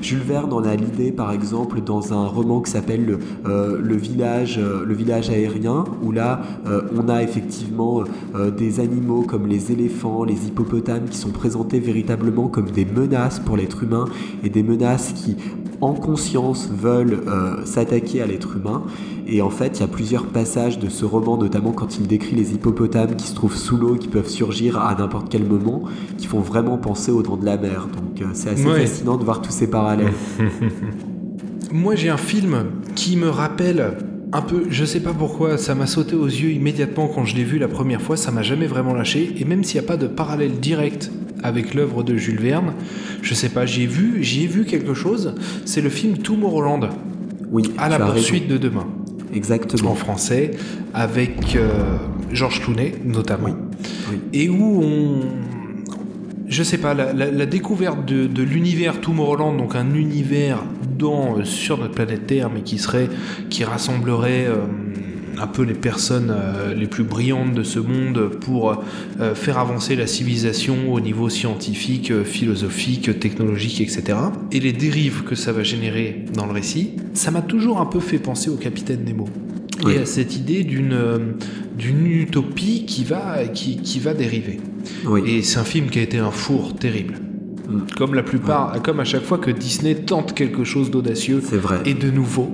Jules Verne en a l'idée par exemple dans un roman qui s'appelle le, le, village, le village aérien où là, euh, on a effectivement euh, des animaux comme les éléphants, les hippopotames qui sont présentés véritablement comme des menaces pour l'être humain et des menaces qui, en conscience, veulent euh, s'attaquer à l'être humain. Et en fait, il y a plusieurs passages de ce roman, notamment quand il décrit les hippopotames qui se trouvent sous l'eau, qui peuvent surgir à n'importe quel moment, qui font vraiment penser aux dents de la mer. Donc c'est assez fascinant de voir tous ces parallèles. [LAUGHS] Moi, j'ai un film qui me rappelle un peu, je sais pas pourquoi, ça m'a sauté aux yeux immédiatement quand je l'ai vu la première fois, ça m'a jamais vraiment lâché, et même s'il n'y a pas de parallèle direct avec l'œuvre de Jules Verne, je sais pas, j'ai vu, j'y ai vu quelque chose, c'est le film Tomorrowland. Oui, à la poursuite de demain. Exactement. En français, avec euh, Georges Clooney notamment. Et où on, je sais pas, la, découverte de, l'univers Tomorrowland, donc un univers euh, sur notre planète Terre, mais qui serait, qui rassemblerait euh, un peu les personnes euh, les plus brillantes de ce monde pour faire avancer la civilisation au niveau scientifique, philosophique, technologique, etc. Et les dérives que ça va générer dans le récit, ça m'a toujours un peu fait penser au Capitaine Nemo. Et à cette idée d'une d'une utopie qui va, qui, qui va dériver. Et c'est un film qui a été un four terrible. Mm. Comme la plupart, comme à chaque fois que Disney tente quelque chose d'audacieux et de nouveau,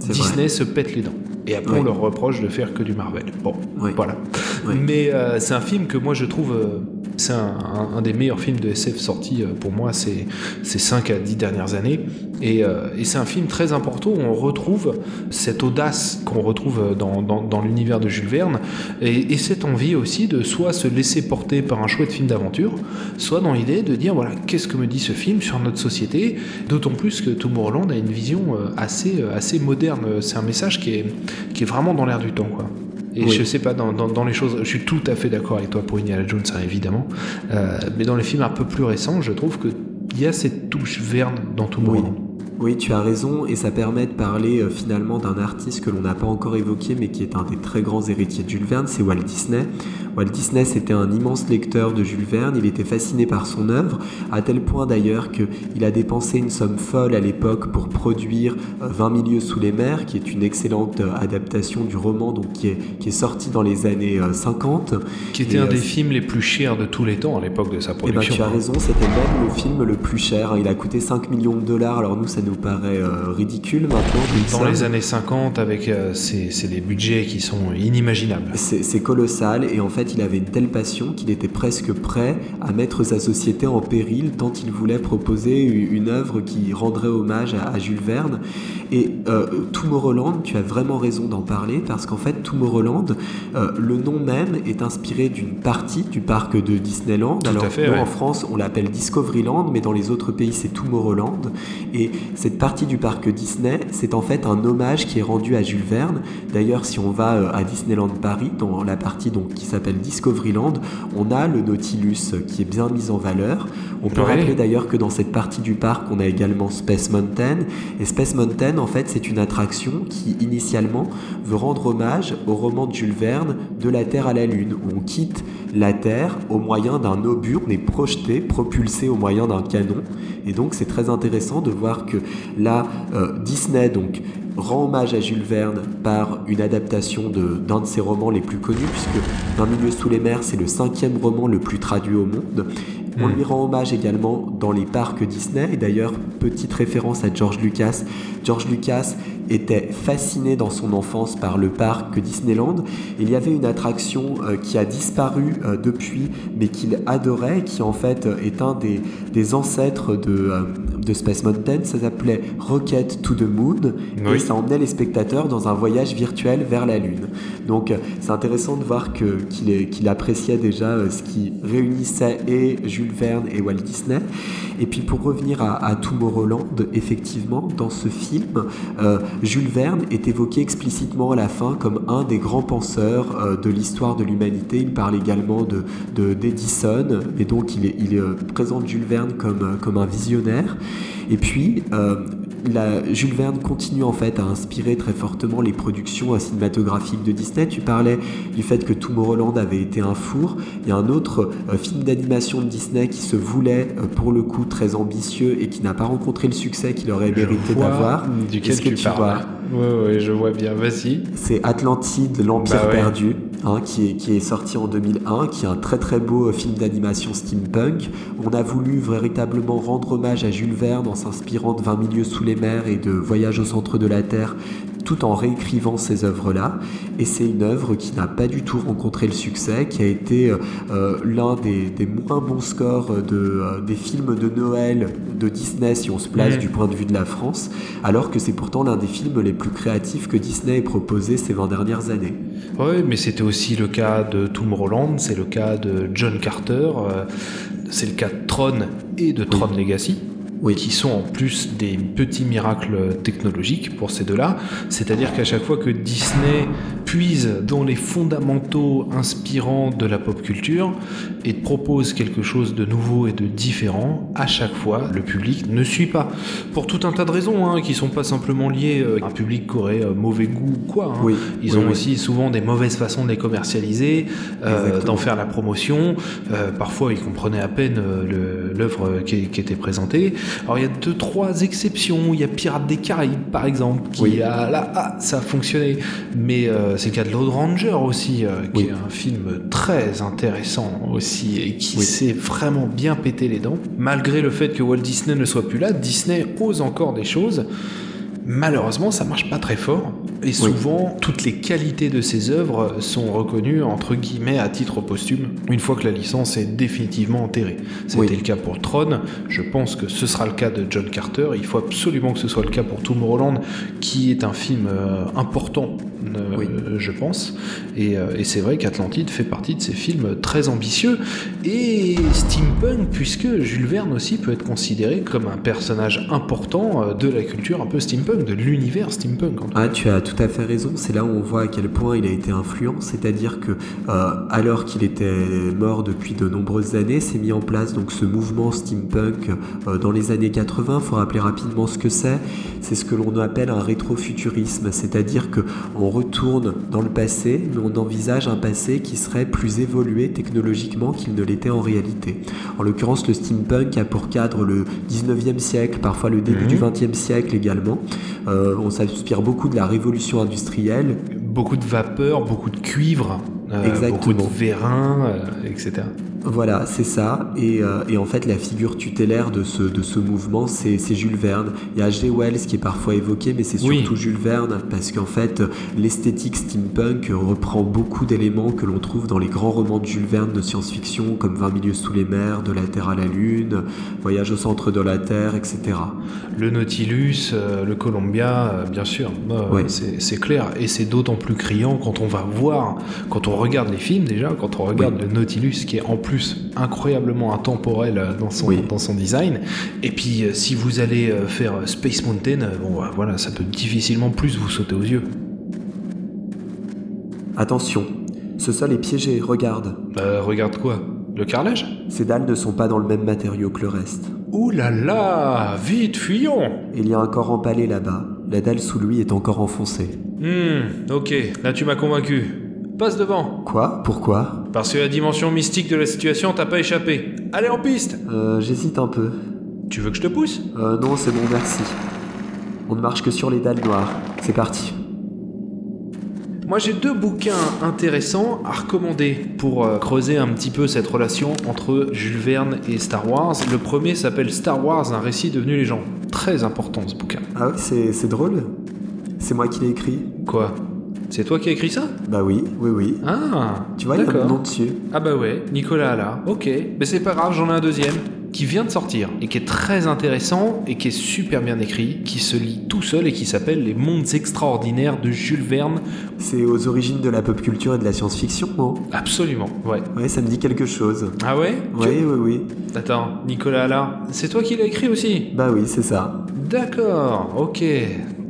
Disney se pète les dents. Et après, on leur reproche de faire que du Marvel. Bon, voilà. Mais euh, c'est un film que moi je trouve euh, C'est un, des meilleurs films de SF sortis euh, pour moi ces, ces 5 à 10 dernières années. Et, euh, et c'est un film très important où on retrouve cette audace qu'on retrouve dans, dans, l'univers de Jules Verne et, et, cette envie aussi de soit se laisser porter par un chouette film d'aventure, soit dans l'idée de dire voilà, qu'est-ce que me dit ce film sur notre société? D'autant plus que Tomorrowland a une vision assez, assez moderne. C'est un message qui est, qui est vraiment dans l'air du temps. Quoi. Et oui. je sais pas, dans, dans, dans, les choses, je suis tout à fait d'accord avec toi pour Indiana Jones, hein, évidemment. Euh, mais dans les films un peu plus récents, je trouve qu'il y a cette touche verne dans tout le oui. monde. Oui, tu as raison, et ça permet de parler euh, finalement d'un artiste que l'on n'a pas encore évoqué, mais qui est un des très grands héritiers de Jules Verne, c'est Walt Disney. Walt Disney, c'était un immense lecteur de Jules Verne, il était fasciné par son œuvre, à tel point d'ailleurs qu'il a dépensé une somme folle à l'époque pour produire 20 milieux sous les mers, qui est une excellente euh, adaptation du roman donc, qui, est, qui est sorti dans les années 50. Qui était et un euh, des films les plus chers de tous les temps à l'époque de sa production. Eh ben, tu as raison, c'était même le film le plus cher. Il a coûté 5 millions de dollars, alors nous, ça nous paraît euh, ridicule maintenant. Dans les années 50, avec euh, c'est des budgets qui sont inimaginables. C'est colossal, et en fait, il avait une telle passion qu'il était presque prêt à mettre sa société en péril tant il voulait proposer une œuvre qui rendrait hommage à, à Jules Verne. Et euh, Tomorrowland, tu as vraiment raison d'en parler parce qu'en fait, Tomorrowland, euh, le nom même est inspiré d'une partie du parc de Disneyland. Tout Alors, à fait, nous, ouais. en France, on l'appelle Discoveryland, mais dans les autres pays, c'est Tomorrowland. Et cette partie du parc Disney, c'est en fait un hommage qui est rendu à Jules Verne. D'ailleurs, si on va euh, à Disneyland Paris, dans la partie donc, qui s'appelle Discoveryland, on a le Nautilus qui est bien mis en valeur. On peut Ouais. rappeler d'ailleurs que dans cette partie du parc, on a également Space Mountain. Et Space Mountain, en fait, c'est une attraction qui, initialement, veut rendre hommage au roman de Jules Verne de la Terre à la Lune, où on quitte la Terre au moyen d'un obus, on est projeté, propulsé au moyen d'un canon. Et donc, c'est très intéressant de voir que là, euh, Disney, donc, rend hommage à Jules Verne par une adaptation de- d'un de, ses romans les plus connus, puisque D'un milieu sous les mers, c'est le cinquième roman le plus traduit au monde. On Mm. lui rend hommage également dans les parcs Disney. Et d'ailleurs, petite référence à George Lucas. George Lucas était fasciné dans son enfance par le parc Disneyland. Il y avait une attraction euh, qui a disparu euh, depuis, mais qu'il adorait, qui en fait est un des, des ancêtres de, euh, de Space Mountain. Ça s'appelait Rocket to the Moon. Et ça emmenait les spectateurs dans un voyage virtuel vers la Lune. Donc euh, c'est intéressant de voir qu'il appréciait déjà euh, ce qui réunissait et Jules Verne et Walt Disney. Et puis pour revenir à, à Tomorrowland, effectivement, dans ce film, euh, Jules Verne est évoqué explicitement à la fin comme un des grands penseurs de l'histoire de l'humanité. Il parle également de de- d'Edison, et donc il, présente Jules Verne comme, comme un visionnaire. Et puis, la- Jules Verne continue en fait à inspirer très fortement les productions cinématographiques de Disney. Tu parlais du fait que Tomorrowland avait été un four. Il y a un autre euh, film d'animation de Disney qui se voulait euh, pour le coup très ambitieux et qui n'a pas rencontré le succès qu'il aurait mérité d'avoir. Duquel Est-ce que tu, tu parles vois? Ouais, ouais, je vois bien. Vas-y. C'est Atlantide, l'Empire Bah ouais. perdu, hein, qui, est, qui est sorti en 2001, qui est un très très beau euh, film d'animation steampunk. On a voulu véritablement rendre hommage à Jules Verne en s'inspirant de 20 milieux sous les mers et de Voyage au centre de la Terre, tout en réécrivant ces œuvres-là. Et c'est une œuvre qui n'a pas du tout rencontré le succès, qui a été euh, euh, l'un des, des moins bons scores de, euh, des films de Noël de Disney, si on se place Mhm. du point de vue de la France, alors que c'est pourtant l'un des films les plus créatifs que Disney ait proposé ces 20 dernières années. Ouais, mais c'était aussi le cas de Tomorrowland, c'est le cas de John Carter, euh, c'est le cas de Tron et de Tron Legacy. Oui. qui sont en plus des petits miracles technologiques pour ces deux-là. C'est-à-dire qu'à chaque fois que Disney puise dans les fondamentaux inspirants de la pop culture et propose quelque chose de nouveau et de différent, à chaque fois, le public ne suit pas. Pour tout un tas de raisons, hein, qui sont pas simplement liées euh, à un public qui aurait euh, mauvais goût ou quoi. hein. Oui, Ils oui, ont oui. aussi souvent des mauvaises façons de les commercialiser, euh, d'en faire la promotion. Euh, parfois, ils comprenaient à peine l'œuvre qui, qui était présentée. Alors, il y a deux, trois exceptions. Il y a Pirates des Caraïbes, par exemple, qui Oui. a là, ah, ça a fonctionné. Mais euh, c'est le cas de Lord Ranger aussi, euh, qui Oui. est un film très intéressant aussi et qui Oui. s'est vraiment bien pété les dents. Malgré le fait que Walt Disney ne soit plus là, Disney ose encore des choses. Malheureusement, ça marche pas très fort. Et souvent toutes les qualités de ses œuvres sont reconnues entre guillemets à titre posthume une fois que la licence est définitivement enterrée. C'était Oui. le cas pour Tron, je pense que ce sera le cas de John Carter, il faut absolument que ce soit le cas pour Tomorrowland qui est un film euh, important euh, Oui. je pense et, euh, et c'est vrai qu'Atlantide fait partie de ces films très ambitieux et steampunk puisque Jules Verne aussi peut être considéré comme un personnage important euh, de la culture un peu steampunk, de l'univers steampunk. en tout cas. Ah, tu as tout à fait raison. C'est là où on voit à quel point il a été influent. C'est-à-dire que, alors qu'il était mort depuis de nombreuses années, s'est mis en place donc ce mouvement steampunk dans les années 80. Faut rappeler rapidement ce que c'est. C'est ce que l'on appelle un rétrofuturisme. C'est-à-dire que on retourne dans le passé, mais on envisage un passé qui serait plus évolué technologiquement qu'il ne l'était en réalité. En l'occurrence, le steampunk a pour cadre le 19e siècle, parfois le début Mhm. du 20e siècle également. Euh, on s'inspire beaucoup de la révolution industrielle. Beaucoup de vapeur, beaucoup de cuivre, euh, beaucoup de vérin, euh, etc. Voilà, c'est ça. Et, euh, et en fait, la figure tutélaire de ce, de ce mouvement, c'est Jules Verne. Il y a H.G. Wells qui est parfois évoqué, mais c'est Oui. surtout Jules Verne, parce qu'en fait, l'esthétique steampunk reprend beaucoup d'éléments que l'on trouve dans les grands romans de Jules Verne de science-fiction, comme 20 milieux sous les mers, De la Terre à la Lune, Voyage au centre de la Terre, etc. Le Nautilus, euh, le Columbia, euh, bien sûr, Ouais. c'est c'est clair. Et c'est d'autant plus criant quand on va voir, quand on regarde les films déjà, quand on regarde le Nautilus qui est en plus incroyablement intemporel dans son, Oui. dans son design. Et puis euh, si vous allez euh, faire euh, Space Mountain, bon bah, voilà, ça peut difficilement plus vous sauter aux yeux. Attention, ce sol est piégé, regarde. Euh, regarde quoi? Le carrelage? Ces dalles ne sont pas dans le même matériau que le reste. Ouh là là Vite, fuyons Il y a un corps empalé là-bas. La dalle sous lui est encore enfoncée. Hmm, ok, là tu m'as convaincu. Passe devant Quoi? Pourquoi? Parce que la dimension mystique de la situation t'a pas échappé. Allez en piste Euh, j'hésite un peu. Tu veux que je te pousse? Euh, non, c'est bon, merci. On ne marche que sur les dalles noires. C'est parti. Moi j'ai deux bouquins intéressants à recommander pour euh, creuser un petit peu cette relation entre Jules Verne et Star Wars. Le premier s'appelle Star Wars, un récit devenu légende. Très important ce bouquin. Ah oui, c'est, c'est drôle. C'est moi qui l'ai écrit. Quoi? C'est toi qui as écrit ça Bah oui, oui, oui. Ah Tu vois, il y a d'accord. nom dessus. Ah bah ouais, Nicolas Alla. Ok, mais c'est pas grave, j'en ai un deuxième qui vient de sortir et qui est très intéressant et qui est super bien écrit, qui se lit tout seul et qui s'appelle Les Mondes extraordinaires de Jules Verne. C'est aux origines de la pop culture et de la science-fiction, non? Absolument, ouais. Ouais, ça me dit quelque chose. Ah ouais? Oui, oui, oui. Attends, Nicolas Alla, c'est toi qui l'as écrit aussi? Bah oui, c'est ça. D'accord, ok.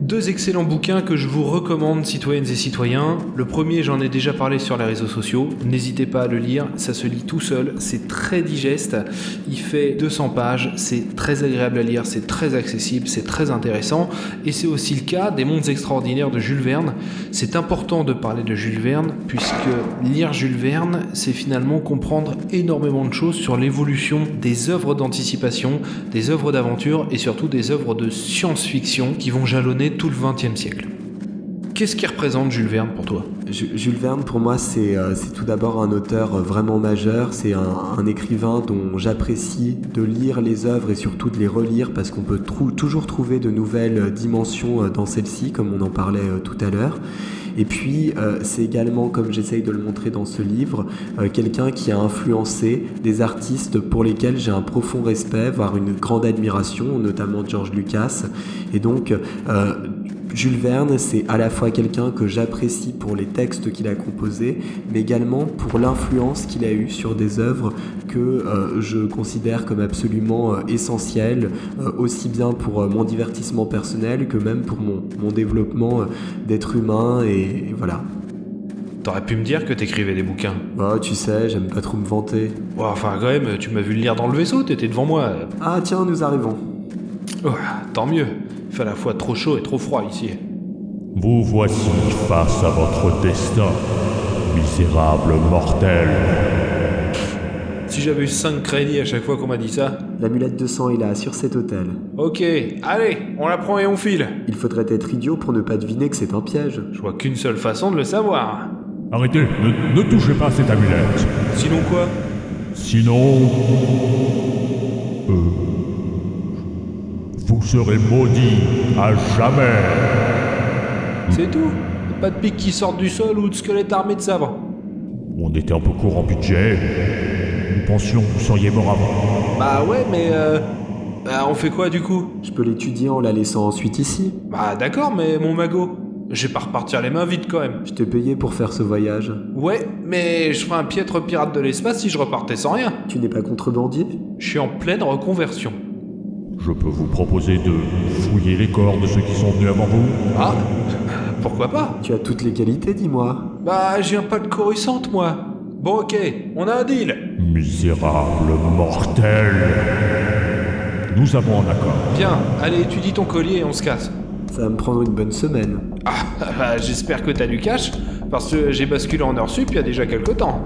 Deux excellents bouquins que je vous recommande, citoyennes et citoyens. Le premier, j'en ai déjà parlé sur les réseaux sociaux. N'hésitez pas à le lire, ça se lit tout seul, c'est très digeste. Il fait 200 pages, c'est très agréable à lire, c'est très accessible, c'est très intéressant. Et c'est aussi le cas des mondes extraordinaires de Jules Verne. C'est important de parler de Jules Verne, puisque lire Jules Verne, c'est finalement comprendre énormément de choses sur l'évolution des œuvres d'anticipation, des œuvres d'aventure et surtout des œuvres de science-fiction qui vont jalonner tout le XXe siècle. Qu'est-ce qui représente Jules Verne pour toi? Ju- Jules Verne, pour moi, c'est euh, tout d'abord un auteur euh, vraiment majeur. C'est un, écrivain dont j'apprécie de lire les œuvres et surtout de les relire parce qu'on peut toujours trouver de nouvelles euh, dimensions dans celle-ci, comme on en parlait tout à l'heure. Et puis, euh, c'est également, comme j'essaye de le montrer dans ce livre, euh, quelqu'un qui a influencé des artistes pour lesquels j'ai un profond respect, voire une grande admiration, notamment George Lucas. Et donc, euh, Jules Verne, c'est à la fois quelqu'un que j'apprécie pour les textes qu'il a composés, mais également pour l'influence qu'il a eue sur des œuvres que euh, je considère comme absolument euh, essentielles, euh, aussi bien pour mon divertissement personnel que même pour mon, mon développement d'être humain, et, et voilà. T'aurais pu me dire que t'écrivais des bouquins. Bah, tu sais, j'aime pas trop me vanter. Ouais, enfin, quand même, tu m'as vu le lire dans le vaisseau, t'étais devant moi. Ah, tiens, nous arrivons. Oh, tant mieux. Il fait à la fois trop chaud et trop froid ici. Vous voici face à votre destin, misérable mortel. Si j'avais eu 5 crédits à chaque fois qu'on m'a dit ça. L'amulette de sang est là, sur cet hôtel. Ok, allez, on la prend et on file. Il faudrait être idiot pour ne pas deviner que c'est un piège. Je vois qu'une seule façon de le savoir. Arrêtez, ne, ne touchez pas à cette amulette. Sinon quoi? Sinon... serez maudit à jamais. C'est tout Pas de pics qui sortent du sol ou de squelettes armés de sabres On était un peu court en budget. Nous pensions que vous seriez mort avant. Bah ouais, mais euh, bah, on fait quoi du coup? Je peux l'étudier en la laissant ensuite ici. Bah d'accord, mais mon magot, je vais pas repartir les mains vides quand même. Je t'ai payé pour faire ce voyage. Ouais, mais je ferais un piètre pirate de l'espace si je repartais sans rien. Tu n'es pas contrebandier? Je suis en pleine reconversion. Je peux vous proposer de fouiller les corps de ceux qui sont venus avant vous. Ah Pourquoi pas? Tu as toutes les qualités, dis-moi. Bah, je viens pas de Coruscant, moi. Bon, ok, on a un deal. Misérable mortel. Nous avons un accord. Bien, allez, étudie ton collier et on se casse. Ça va me prendre une bonne semaine. Ah, [LAUGHS] bah, j'espère que t'as du cash, parce que j'ai basculé en heure sup il y a déjà quelque temps.